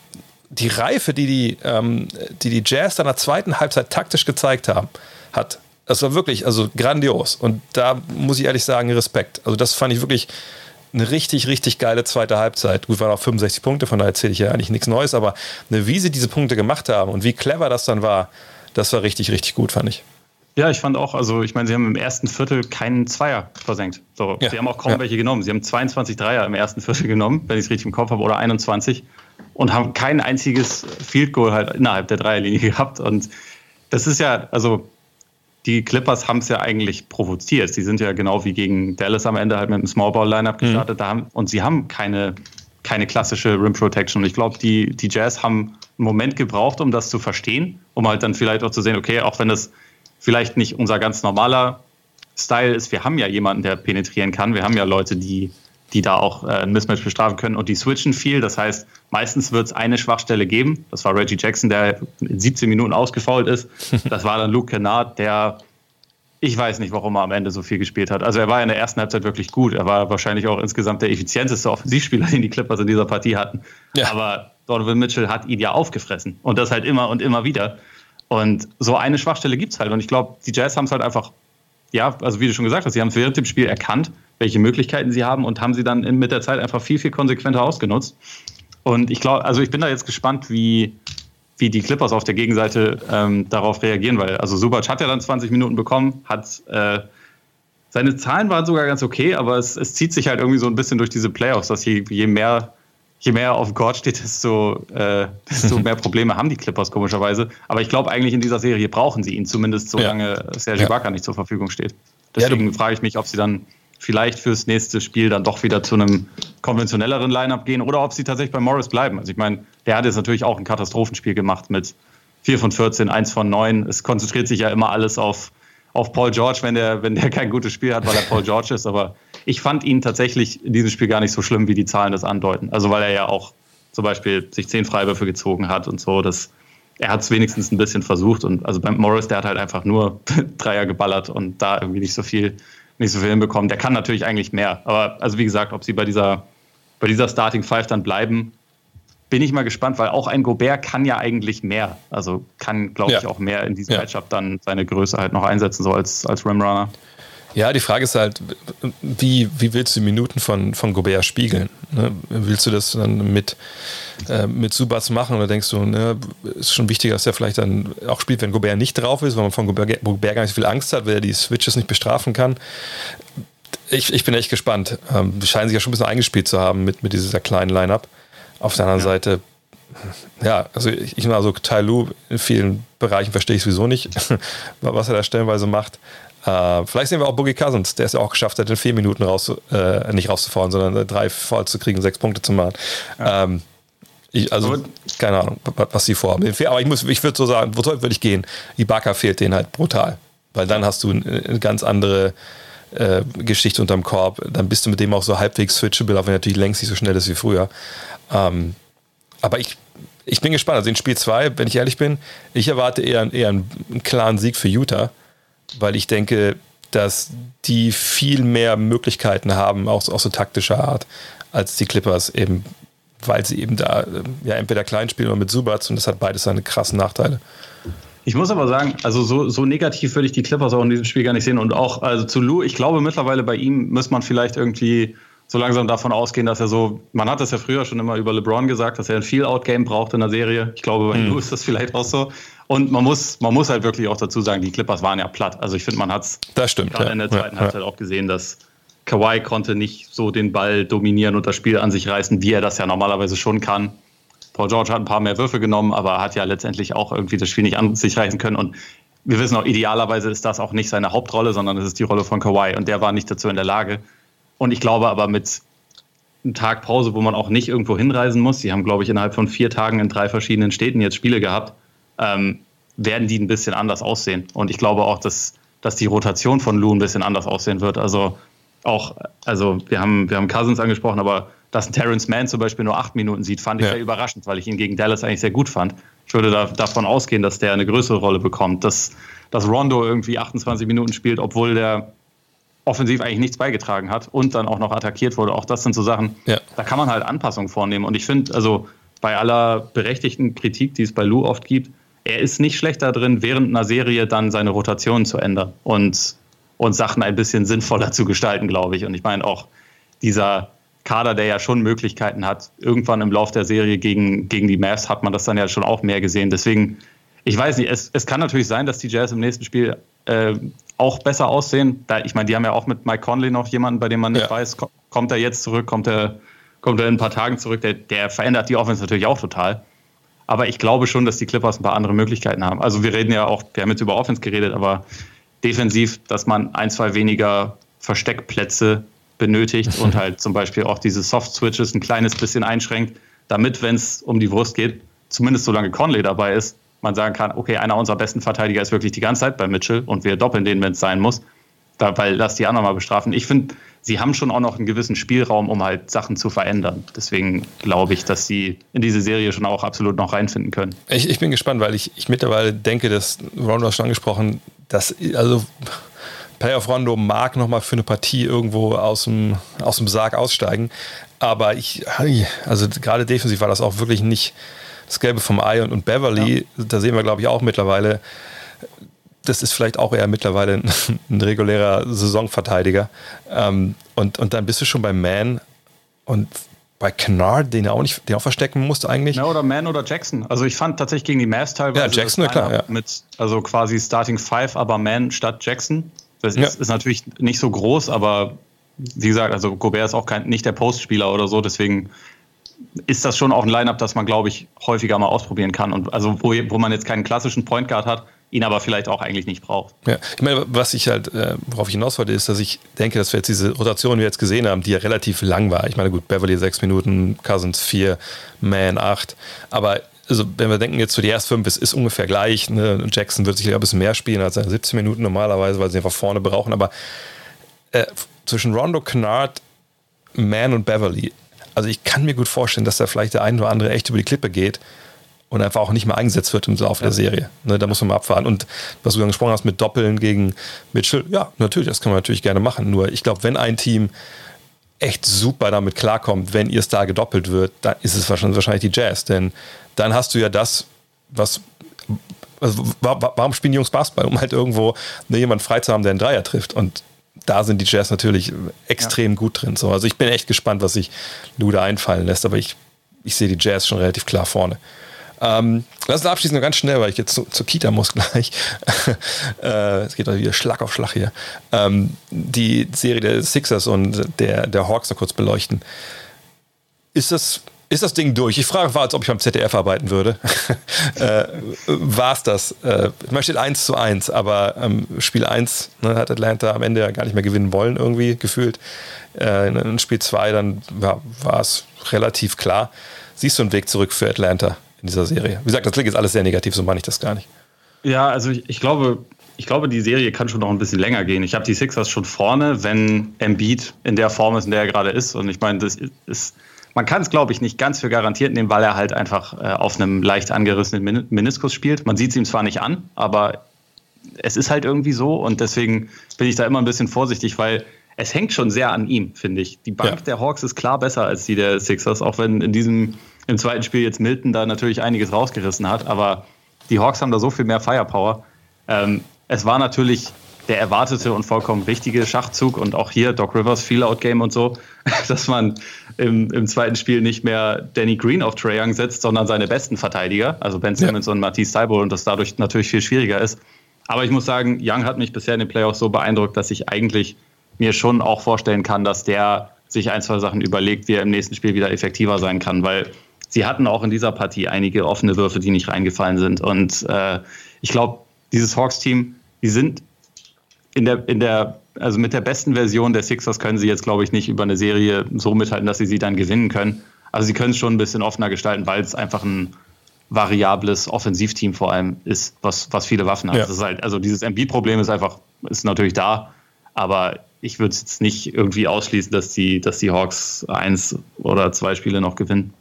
die Reife, die die, ähm, die, die Jazz in der zweiten Halbzeit taktisch gezeigt haben, hat. Das war wirklich also grandios. Und da muss ich ehrlich sagen, Respekt. Also das fand ich wirklich eine richtig, richtig geile zweite Halbzeit. Gut, waren auch 65 Punkte, von daher erzähle ich ja eigentlich nichts Neues, aber wie sie diese Punkte gemacht haben und wie clever das dann war, das war richtig, richtig gut, fand ich. Ja, ich fand auch, also ich meine, sie haben im ersten Viertel keinen Zweier versenkt. So, ja. Sie haben auch kaum ja. welche genommen. Sie haben 22 Dreier im ersten Viertel genommen, wenn ich es richtig im Kopf habe, oder 21 und haben kein einziges Field Goal halt innerhalb der Dreierlinie gehabt. Und das ist ja, also die Clippers haben es ja eigentlich provoziert. Sie sind ja genau wie gegen Dallas am Ende halt mit einem Smallball-Lineup mhm. gestartet. Mhm. Und sie haben keine, keine klassische Rim Protection. Und ich glaube, die, die Jazz haben einen Moment gebraucht, um das zu verstehen, um halt dann vielleicht auch zu sehen, okay, auch wenn das vielleicht nicht unser ganz normaler Style ist, wir haben ja jemanden, der penetrieren kann. Wir haben ja Leute, die, die da auch äh, ein Mismatch bestrafen können und die switchen viel. Das heißt, meistens wird es eine Schwachstelle geben. Das war Reggie Jackson, der in 17 Minuten ausgefault ist. Das war dann Luke Kennard, der ich weiß nicht, warum er am Ende so viel gespielt hat. Also er war in der ersten Halbzeit wirklich gut. Er war wahrscheinlich auch insgesamt der effizienteste Offensivspieler, den die Clippers in dieser Partie hatten. Ja. Aber Donovan Mitchell hat ihn ja aufgefressen. Und das halt immer und immer wieder. Und so eine Schwachstelle gibt es halt. Und ich glaube, die Jazz haben es halt einfach, ja, also wie du schon gesagt hast, sie haben während dem Spiel erkannt, welche Möglichkeiten sie haben und haben sie dann mit der Zeit einfach viel, viel konsequenter ausgenutzt. Und ich glaube, also ich bin da jetzt gespannt, wie, wie die Clippers auf der Gegenseite ähm, darauf reagieren, weil also Subac hat ja dann 20 Minuten bekommen, hat äh, seine Zahlen waren sogar ganz okay, aber es, es, zieht sich halt irgendwie so ein bisschen durch diese Playoffs, dass je, je mehr je mehr auf dem Court steht, desto, äh, desto mehr Probleme haben die Clippers komischerweise. Aber ich glaube eigentlich in dieser Serie brauchen sie ihn, zumindest solange ja. Serge ja. Ibaka nicht zur Verfügung steht. Deswegen ja, frage ich mich, ob sie dann vielleicht fürs nächste Spiel dann doch wieder zu einem konventionelleren Lineup gehen oder ob sie tatsächlich bei Morris bleiben. Also ich meine, der hat jetzt natürlich auch ein Katastrophenspiel gemacht mit 4 von 14, 1 von 9. Es konzentriert sich ja immer alles auf, auf Paul George, wenn der, wenn der kein gutes Spiel hat, weil er Paul George ist. Aber ich fand ihn tatsächlich in diesem Spiel gar nicht so schlimm, wie die Zahlen das andeuten. Also weil er ja auch zum Beispiel sich zehn Freiwürfe gezogen hat und so. Das, er hat es wenigstens ein bisschen versucht. Und also beim Morris, der hat halt einfach nur Dreier geballert und da irgendwie nicht so viel nicht so viel hinbekommen. Der kann natürlich eigentlich mehr. Aber also wie gesagt, ob sie bei dieser, bei dieser Starting Five dann bleiben, bin ich mal gespannt, weil auch ein Gobert kann ja eigentlich mehr. Also kann, glaube ich, auch mehr in diesem ja. Matchup dann seine Größe halt noch einsetzen, so als, als Rimrunner. Ja, die Frage ist halt, wie, wie willst du die Minuten von, von Gobert spiegeln? Ne? Willst du das dann mit, äh, mit Subas machen oder denkst du, ne, ist schon wichtiger, dass er vielleicht dann auch spielt, wenn Gobert nicht drauf ist, weil man von Gobert, Gobert gar nicht so viel Angst hat, weil er die Switches nicht bestrafen kann? Ich, ich bin echt gespannt. Ähm, die scheinen sich ja schon ein bisschen eingespielt zu haben mit, mit dieser kleinen Line-Up. Auf der anderen ja. Seite, ja, also ich, ich also Tai Lu in vielen Bereichen verstehe ich sowieso nicht, was er da stellenweise macht. Äh, vielleicht sehen wir auch Boogie Cousins, der es ja auch geschafft hat, in vier Minuten raus, äh, nicht rauszufahren, sondern drei voll zu kriegen, sechs Punkte zu machen. Ja. Ähm, ich, also, keine Ahnung, was sie vorhaben. Aber ich, ich würde so sagen, wozu würde ich gehen? Ibaka fehlt denen halt brutal. Weil dann hast du eine ganz andere äh, Geschichte unterm Korb. Dann bist du mit dem auch so halbwegs switchable, auch wenn er natürlich längst nicht so schnell ist wie früher. Ähm, aber ich, ich bin gespannt. Also in Spiel 2, wenn ich ehrlich bin, ich erwarte eher, eher einen, einen klaren Sieg für Utah weil ich denke, dass die viel mehr Möglichkeiten haben, auch, auch so taktischer Art, als die Clippers eben, weil sie eben da ja entweder klein spielen oder mit Subats und das hat beides seine krassen Nachteile. Ich muss aber sagen, also so, so negativ würde ich die Clippers auch in diesem Spiel gar nicht sehen. Und auch also zu Lou, ich glaube mittlerweile bei ihm muss man vielleicht irgendwie so langsam davon ausgehen, dass er so, man hat das ja früher schon immer über LeBron gesagt, dass er ein Feel-Out-Game braucht in der Serie. Ich glaube, bei hm. Lou ist das vielleicht auch so. Und man muss, man muss halt wirklich auch dazu sagen, die Clippers waren ja platt. Also ich finde, man hat es gerade ja. in der zweiten ja, Halbzeit ja. auch gesehen, dass Kawhi konnte nicht so den Ball dominieren und das Spiel an sich reißen, wie er das ja normalerweise schon kann. Paul George hat ein paar mehr Würfe genommen, aber hat ja letztendlich auch irgendwie das Spiel nicht an sich reißen können. Und wir wissen auch, idealerweise ist das auch nicht seine Hauptrolle, sondern es ist die Rolle von Kawhi und der war nicht dazu in der Lage. Und ich glaube aber mit einem Tag Pause, wo man auch nicht irgendwo hinreisen muss, sie haben, glaube ich, innerhalb von vier Tagen in drei verschiedenen Städten jetzt Spiele gehabt, ähm, werden die ein bisschen anders aussehen. Und ich glaube auch, dass, dass die Rotation von Lou ein bisschen anders aussehen wird. Also auch, also wir haben, wir haben Cousins angesprochen, aber dass ein Terrence Mann zum Beispiel nur acht Minuten sieht, fand ich ja. sehr überraschend, weil ich ihn gegen Dallas eigentlich sehr gut fand. Ich würde da, davon ausgehen, dass der eine größere Rolle bekommt, dass, dass Rondo irgendwie 28 Minuten spielt, obwohl der offensiv eigentlich nichts beigetragen hat und dann auch noch attackiert wurde. Auch das sind so Sachen, ja. da kann man halt Anpassungen vornehmen. Und ich finde, also bei aller berechtigten Kritik, die es bei Lou oft gibt, er ist nicht schlecht da drin, während einer Serie dann seine Rotation zu ändern und, und Sachen ein bisschen sinnvoller zu gestalten, glaube ich. Und ich meine auch dieser Kader, der ja schon Möglichkeiten hat, irgendwann im Lauf der Serie gegen, gegen die Mavs hat man das dann ja schon auch mehr gesehen. Deswegen, ich weiß nicht, es, es kann natürlich sein, dass die Jazz im nächsten Spiel äh, auch besser aussehen. Da, ich meine, die haben ja auch mit Mike Conley noch jemanden, bei dem man nicht ja. weiß, kommt er jetzt zurück, kommt er, kommt er in ein paar Tagen zurück. Der, der verändert die Offense natürlich auch total. Aber ich glaube schon, dass die Clippers ein paar andere Möglichkeiten haben. Also wir reden ja auch, wir haben jetzt über Offense geredet, aber defensiv, dass man ein, zwei weniger Versteckplätze benötigt und halt zum Beispiel auch diese Soft-Switches ein kleines bisschen einschränkt, damit, wenn es um die Wurst geht, zumindest solange Conley dabei ist, man sagen kann, okay, einer unserer besten Verteidiger ist wirklich die ganze Zeit bei Mitchell und wir doppeln den, wenn es sein muss, da, weil lass die anderen mal bestrafen. Ich finde, sie haben schon auch noch einen gewissen Spielraum, um halt Sachen zu verändern. Deswegen glaube ich, dass sie in diese Serie schon auch absolut noch reinfinden können. Ich, ich bin gespannt, weil ich, ich mittlerweile denke, dass Rondo schon angesprochen, dass also Playoff Rondo mag nochmal für eine Partie irgendwo aus dem, aus dem Sarg aussteigen. Aber ich, also gerade defensiv war das auch wirklich nicht das Gelbe vom Ei und, und Beverly, ja. da sehen wir, glaube ich, auch mittlerweile, das ist vielleicht auch eher mittlerweile ein, ein regulärer Saisonverteidiger. Ähm, und, und dann bist du schon beim Man und bei Kennard, den er auch nicht, den auch verstecken musste eigentlich. Ja, oder Man oder Jackson. Also ich fand tatsächlich gegen die Mavs teilweise. Ja, Jackson, klar. Ja. Mit, also quasi Starting Five, aber Man statt Jackson. Das ja. ist, ist, natürlich nicht so groß, aber wie gesagt, also Gobert ist auch kein, nicht der Postspieler oder so, deswegen ist das schon auch ein Line-Up, das man, glaube ich, häufiger mal ausprobieren kann. Und also wo, wo man jetzt keinen klassischen Point Guard hat, ihn aber vielleicht auch eigentlich nicht braucht. Ja, ich meine, was ich halt, äh, worauf ich hinaus wollte, ist, dass ich denke, dass wir jetzt diese Rotation, die wir jetzt gesehen haben, die ja relativ lang war. Ich meine, gut, Beverly sechs Minuten, Cousins vier, Man acht. Aber also wenn wir denken jetzt so die ersten fünf, es ist ungefähr gleich. Ne? Jackson wird sich ein bisschen mehr spielen als seine 17 Minuten normalerweise, weil sie einfach vorne brauchen. Aber äh, zwischen Rondo, Kennard, Man und Beverly, also ich kann mir gut vorstellen, dass da vielleicht der eine oder andere echt über die Klippe geht und einfach auch nicht mehr eingesetzt wird im Laufe ja. der Serie. Ne, da muss man mal abfahren. Und was du angesprochen hast mit Doppeln gegen Mitchell, ja, natürlich, das kann man natürlich gerne machen. Nur ich glaube, wenn ein Team echt super damit klarkommt, wenn ihr Star gedoppelt wird, dann ist es wahrscheinlich die Jazz. Denn dann hast du ja das, was. Also warum spielen die Jungs Basketball? Um halt irgendwo ne, jemanden frei zu haben, der einen Dreier trifft. Und da sind die Jazz natürlich extrem ja. gut drin. So. Also ich bin echt gespannt, was sich Luda einfallen lässt, aber ich, ich sehe die Jazz schon relativ klar vorne. Ähm, lass uns abschließen, nur ganz schnell, weil ich jetzt zu, zur Kita muss gleich. äh, es geht wieder Schlag auf Schlag hier. Ähm, die Serie der Sixers und der, der Hawks noch kurz beleuchten. Ist das ist das Ding durch. Ich frage, war, als ob ich beim ZDF arbeiten würde. äh, war es das? Äh, man steht 1 zu 1, aber ähm, Spiel 1 ne, hat Atlanta am Ende ja gar nicht mehr gewinnen wollen, irgendwie gefühlt. Äh, in Spiel 2 dann war es relativ klar. Siehst du einen Weg zurück für Atlanta in dieser Serie? Wie gesagt, das klingt jetzt alles sehr negativ, so meine ich das gar nicht. Ja, also ich, ich glaube, ich glaube, die Serie kann schon noch ein bisschen länger gehen. Ich habe die Sixers schon vorne, wenn Embiid in der Form ist, in der er gerade ist. Und ich meine, das ist man kann es, glaube ich, nicht ganz für garantiert nehmen, weil er halt einfach äh, auf einem leicht angerissenen Meniskus spielt. Man sieht es ihm zwar nicht an, aber es ist halt irgendwie so und deswegen bin ich da immer ein bisschen vorsichtig, weil es hängt schon sehr an ihm, finde ich. Die Bank ja. der Hawks ist klar besser als die der Sixers, auch wenn in diesem im zweiten Spiel jetzt Milton da natürlich einiges rausgerissen hat, aber die Hawks haben da so viel mehr Firepower. Ähm, es war natürlich der erwartete und vollkommen richtige Schachzug und auch hier Doc Rivers Feel-Out-Game und so, dass man im, im zweiten Spiel nicht mehr Danny Green auf Trae Young setzt, sondern seine besten Verteidiger, also Ben Simmons ja. und Matisse Thybulle und das dadurch natürlich viel schwieriger ist. Aber ich muss sagen, Young hat mich bisher in den Playoffs so beeindruckt, dass ich eigentlich mir schon auch vorstellen kann, dass der sich ein, zwei Sachen überlegt, wie er im nächsten Spiel wieder effektiver sein kann, weil sie hatten auch in dieser Partie einige offene Würfe, die nicht reingefallen sind. Und äh, ich glaube, dieses Hawks-Team, die sind in der, in der, also mit der besten Version der Sixers können sie jetzt, glaube ich, nicht über eine Serie so mithalten, dass sie sie dann gewinnen können. Also sie können es schon ein bisschen offener gestalten, weil es einfach ein variables Offensivteam vor allem ist, was, was viele Waffen hat. Ja. Halt, also dieses MB-Problem ist einfach, ist natürlich da, aber ich würde es jetzt nicht irgendwie ausschließen, dass die, dass die Hawks eins oder zwei Spiele noch gewinnen.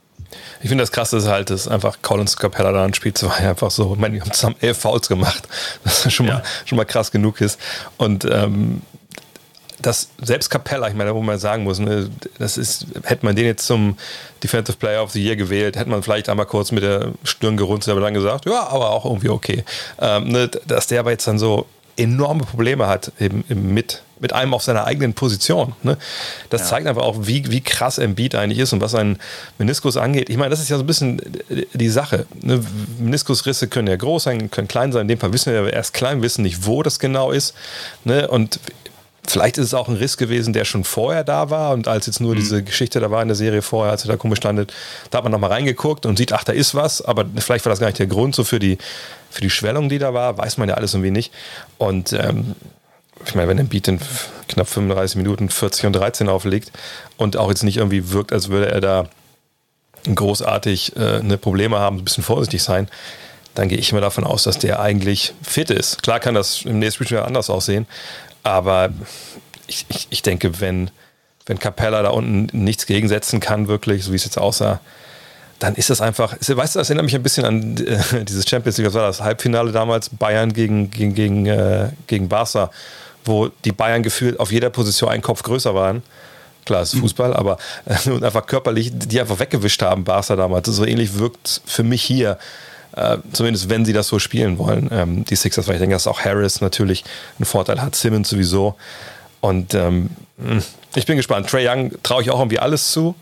Ich finde das krasse ist halt, dass einfach Collins Capella da ein Spiel zwei einfach so, ich meine, die haben zusammen elf Fouls gemacht, was schon, ja. mal, schon mal krass genug ist. Und ähm, das selbst Capella, ich meine, wo man sagen muss, ne, das ist, hätte man den jetzt zum Defensive Player of the Year gewählt, hätte man vielleicht einmal kurz mit der Stirn gerunzt, aber dann gesagt, ja, aber auch irgendwie okay. Ähm, ne, dass der aber jetzt dann so enorme Probleme hat eben, eben mit, mit einem auf seiner eigenen Position. Ne? Das ja. zeigt einfach auch, wie, wie krass Embiid eigentlich ist und was seinen Meniskus angeht. Ich meine, das ist ja so ein bisschen die Sache. Ne? Meniskusrisse können ja groß sein, können klein sein. In dem Fall wissen wir ja erst klein, wissen nicht, wo das genau ist. Ne? Und Vielleicht ist es auch ein Riss gewesen, der schon vorher da war und als jetzt nur mhm. diese Geschichte da war in der Serie vorher, als er da komisch standet, da hat man nochmal reingeguckt und sieht, ach, da ist was, aber vielleicht war das gar nicht der Grund so für die, für die Schwellung, die da war, weiß man ja alles irgendwie nicht. Und ähm, ich meine, wenn ein Beat in knapp 35 Minuten 40 und 13 auflegt und auch jetzt nicht irgendwie wirkt, als würde er da großartig äh, eine Probleme haben, ein bisschen vorsichtig sein, dann gehe ich immer davon aus, dass der eigentlich fit ist. Klar kann das im nächsten Spiel anders aussehen, aber ich, ich, ich denke, wenn, wenn Capella da unten nichts gegensetzen kann, wirklich, so wie es jetzt aussah, dann ist das einfach, weißt du, das erinnert mich ein bisschen an äh, dieses Champions League, das war das Halbfinale damals, Bayern gegen, gegen, gegen, äh, gegen Barca, wo die Bayern gefühlt auf jeder Position einen Kopf größer waren. Klar, es ist Fußball, mhm. aber äh, und einfach körperlich, die einfach weggewischt haben, Barca damals. So ähnlich wirkt für mich hier. Äh, zumindest wenn sie das so spielen wollen, ähm, die Sixers, weil ich denke, dass auch Harris natürlich einen Vorteil hat, Simmons sowieso. Und ähm, hm, ich bin gespannt. Trey Young traue ich auch irgendwie alles zu.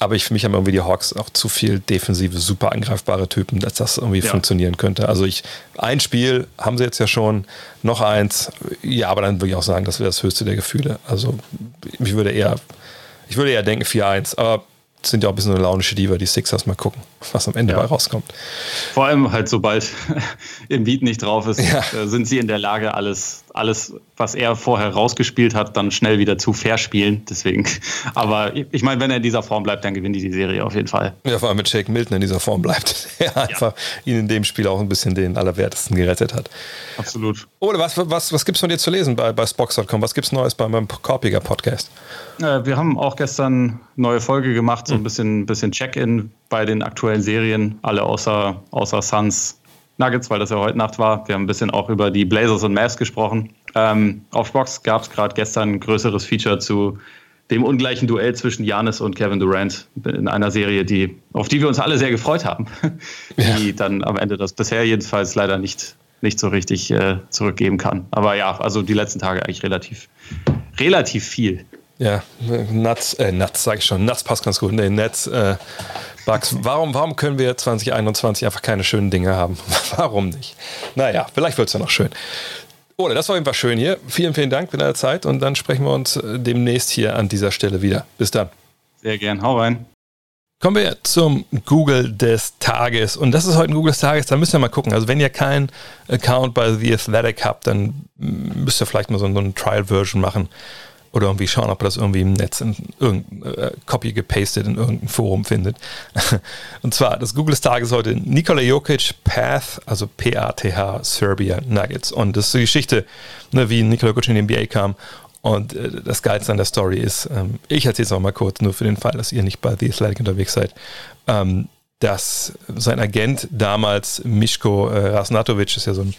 Aber ich, für mich haben irgendwie die Hawks auch zu viel defensive, super angreifbare Typen, dass das irgendwie ja. funktionieren könnte. Also ich, ein Spiel haben sie jetzt ja schon, noch eins. Ja, aber dann würde ich auch sagen, das wäre das höchste der Gefühle. Also ich würde eher, ich würde eher denken 4-1. Aber sind ja auch ein bisschen eine launische Diva, die Sixers mal gucken, was am Ende ja. bei rauskommt. Vor allem halt, sobald im Beat nicht drauf ist, ja. Äh, sind sie in der Lage, alles, alles, was er vorher rausgespielt hat, dann schnell wieder zu verspielen. Deswegen, aber ich meine, wenn er in dieser Form bleibt, dann gewinnt die die Serie auf jeden Fall. Ja, vor allem mit Shake Milton in dieser Form bleibt. Er einfach ja. ihn in dem Spiel auch ein bisschen den Allerwertesten gerettet hat. Absolut. Oder was, was, was gibt es von dir zu lesen bei, bei Spox.com? Was gibt es Neues bei meinem Korpiger Podcast? Äh, wir haben auch gestern neue Folge gemacht, so ein hm. bisschen, bisschen Check-in bei den aktuellen Serien, alle außer, außer Suns Nuggets, weil das ja heute Nacht war. Wir haben ein bisschen auch über die Blazers und Mavs gesprochen. Ähm, auf Box gab es gerade gestern ein größeres Feature zu dem ungleichen Duell zwischen Janis und Kevin Durant in einer Serie, die, auf die wir uns alle sehr gefreut haben, die ja. dann am Ende das bisher jedenfalls leider nicht, nicht so richtig äh, zurückgeben kann. Aber ja, also die letzten Tage eigentlich relativ, relativ viel. Ja, Nuts, äh, Nuts sage ich schon, Nuts passt ganz gut. Nee, Nets, äh, Bugs. Warum, warum können wir 2021 einfach keine schönen Dinge haben? warum nicht? Naja, vielleicht wird es ja noch schön. Ole, das war einfach schön hier. Vielen, vielen Dank für deine Zeit und dann sprechen wir uns äh, demnächst hier an dieser Stelle wieder. Bis dann. Sehr gern. Hau rein. Kommen wir zum Google des Tages. Und das ist heute ein Google des Tages, da müsst ihr mal gucken. Also wenn ihr keinen Account bei The Athletic habt, dann müsst ihr vielleicht mal so eine Trial-Version machen oder irgendwie schauen, ob er das irgendwie im Netz in irgendein äh, Copy gepastet in irgendein Forum findet. Und zwar, das Google des Tages heute Nikola Jokic Path, also P-A-T-H, Serbia Nuggets. Und das ist die Geschichte, ne, wie Nikola Jokic in die NBA kam. Und äh, das Geilste an der Story ist, ähm, ich erzähle es auch mal kurz, nur für den Fall, dass ihr nicht bei The Athletic unterwegs seid, ähm, dass sein Agent damals, Mischko äh, Rasnatovic, ist ja so ein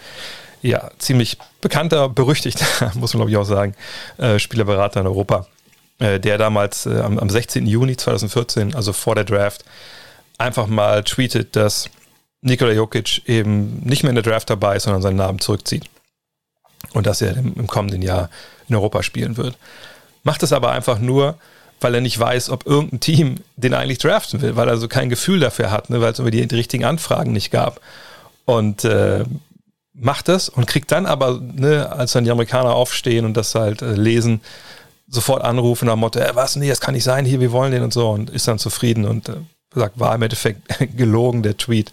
ja, ziemlich bekannter, berüchtigter, muss man glaube ich auch sagen, äh, Spielerberater in Europa, äh, der damals äh, am, am 16. Juni 2014, also vor der Draft, einfach mal tweetet, dass Nikola Jokic eben nicht mehr in der Draft dabei ist, sondern seinen Namen zurückzieht. Und dass er im, im kommenden Jahr in Europa spielen wird. Macht es aber einfach nur, weil er nicht weiß, ob irgendein Team den eigentlich draften will, weil er so kein Gefühl dafür hat, ne, weil es immer die, die richtigen Anfragen nicht gab. Und äh, macht das und kriegt dann aber, ne, als dann die Amerikaner aufstehen und das halt äh, lesen, sofort anrufen am Motto, äh, was, nee, das kann nicht sein, hier, wir wollen den und so und ist dann zufrieden und äh, sagt, war im Endeffekt gelogen, der Tweet.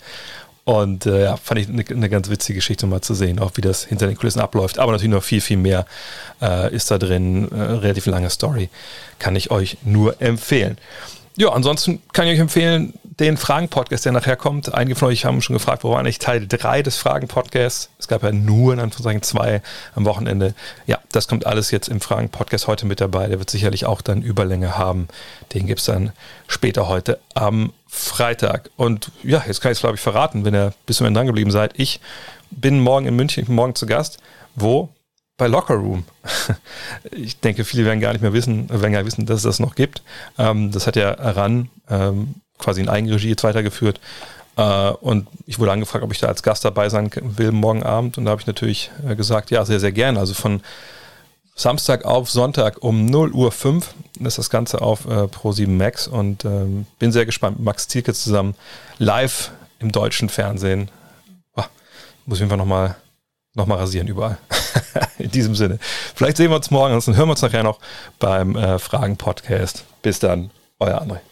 Und äh, ja, fand ich eine, eine ganz witzige Geschichte mal zu sehen, auch wie das hinter den Kulissen abläuft. Aber natürlich noch viel, viel mehr äh, ist da drin. Äh, relativ lange Story. Kann ich euch nur empfehlen. Ja, ansonsten kann ich euch empfehlen, den Fragen-Podcast, der nachher kommt. Einige von euch haben schon gefragt, wo war eigentlich Teil 3 des Fragen-Podcasts? Es gab ja nur in Anführungszeichen zwei am Wochenende. Ja, das kommt alles jetzt im Fragen-Podcast heute mit dabei. Der wird sicherlich auch dann Überlänge haben. Den gibt es dann später heute am Freitag. Und ja, jetzt kann ich es, glaube ich, verraten, wenn ihr bis zum Ende dran geblieben seid. Ich bin morgen in München, ich bin morgen zu Gast. Wo? bei Locker Room. Ich denke, viele werden gar nicht mehr wissen, werden gar nicht wissen, dass es das noch gibt. Ähm, das hat ja RAN ähm, quasi in Eigenregie jetzt weitergeführt. Äh, und ich wurde angefragt, ob ich da als Gast dabei sein will morgen Abend. Und da habe ich natürlich äh, gesagt, ja, sehr, sehr gerne. Also von Samstag auf Sonntag um 0 Uhr 5 ist das Ganze auf äh, Pro7 Max und ähm, bin sehr gespannt mit Max Zielke zusammen live im deutschen Fernsehen. Oh, muss ich einfach nochmal noch mal rasieren überall. in diesem Sinne. Vielleicht sehen wir uns morgen, ansonsten hören wir uns nachher noch beim Fragen-Podcast. Bis dann, euer André.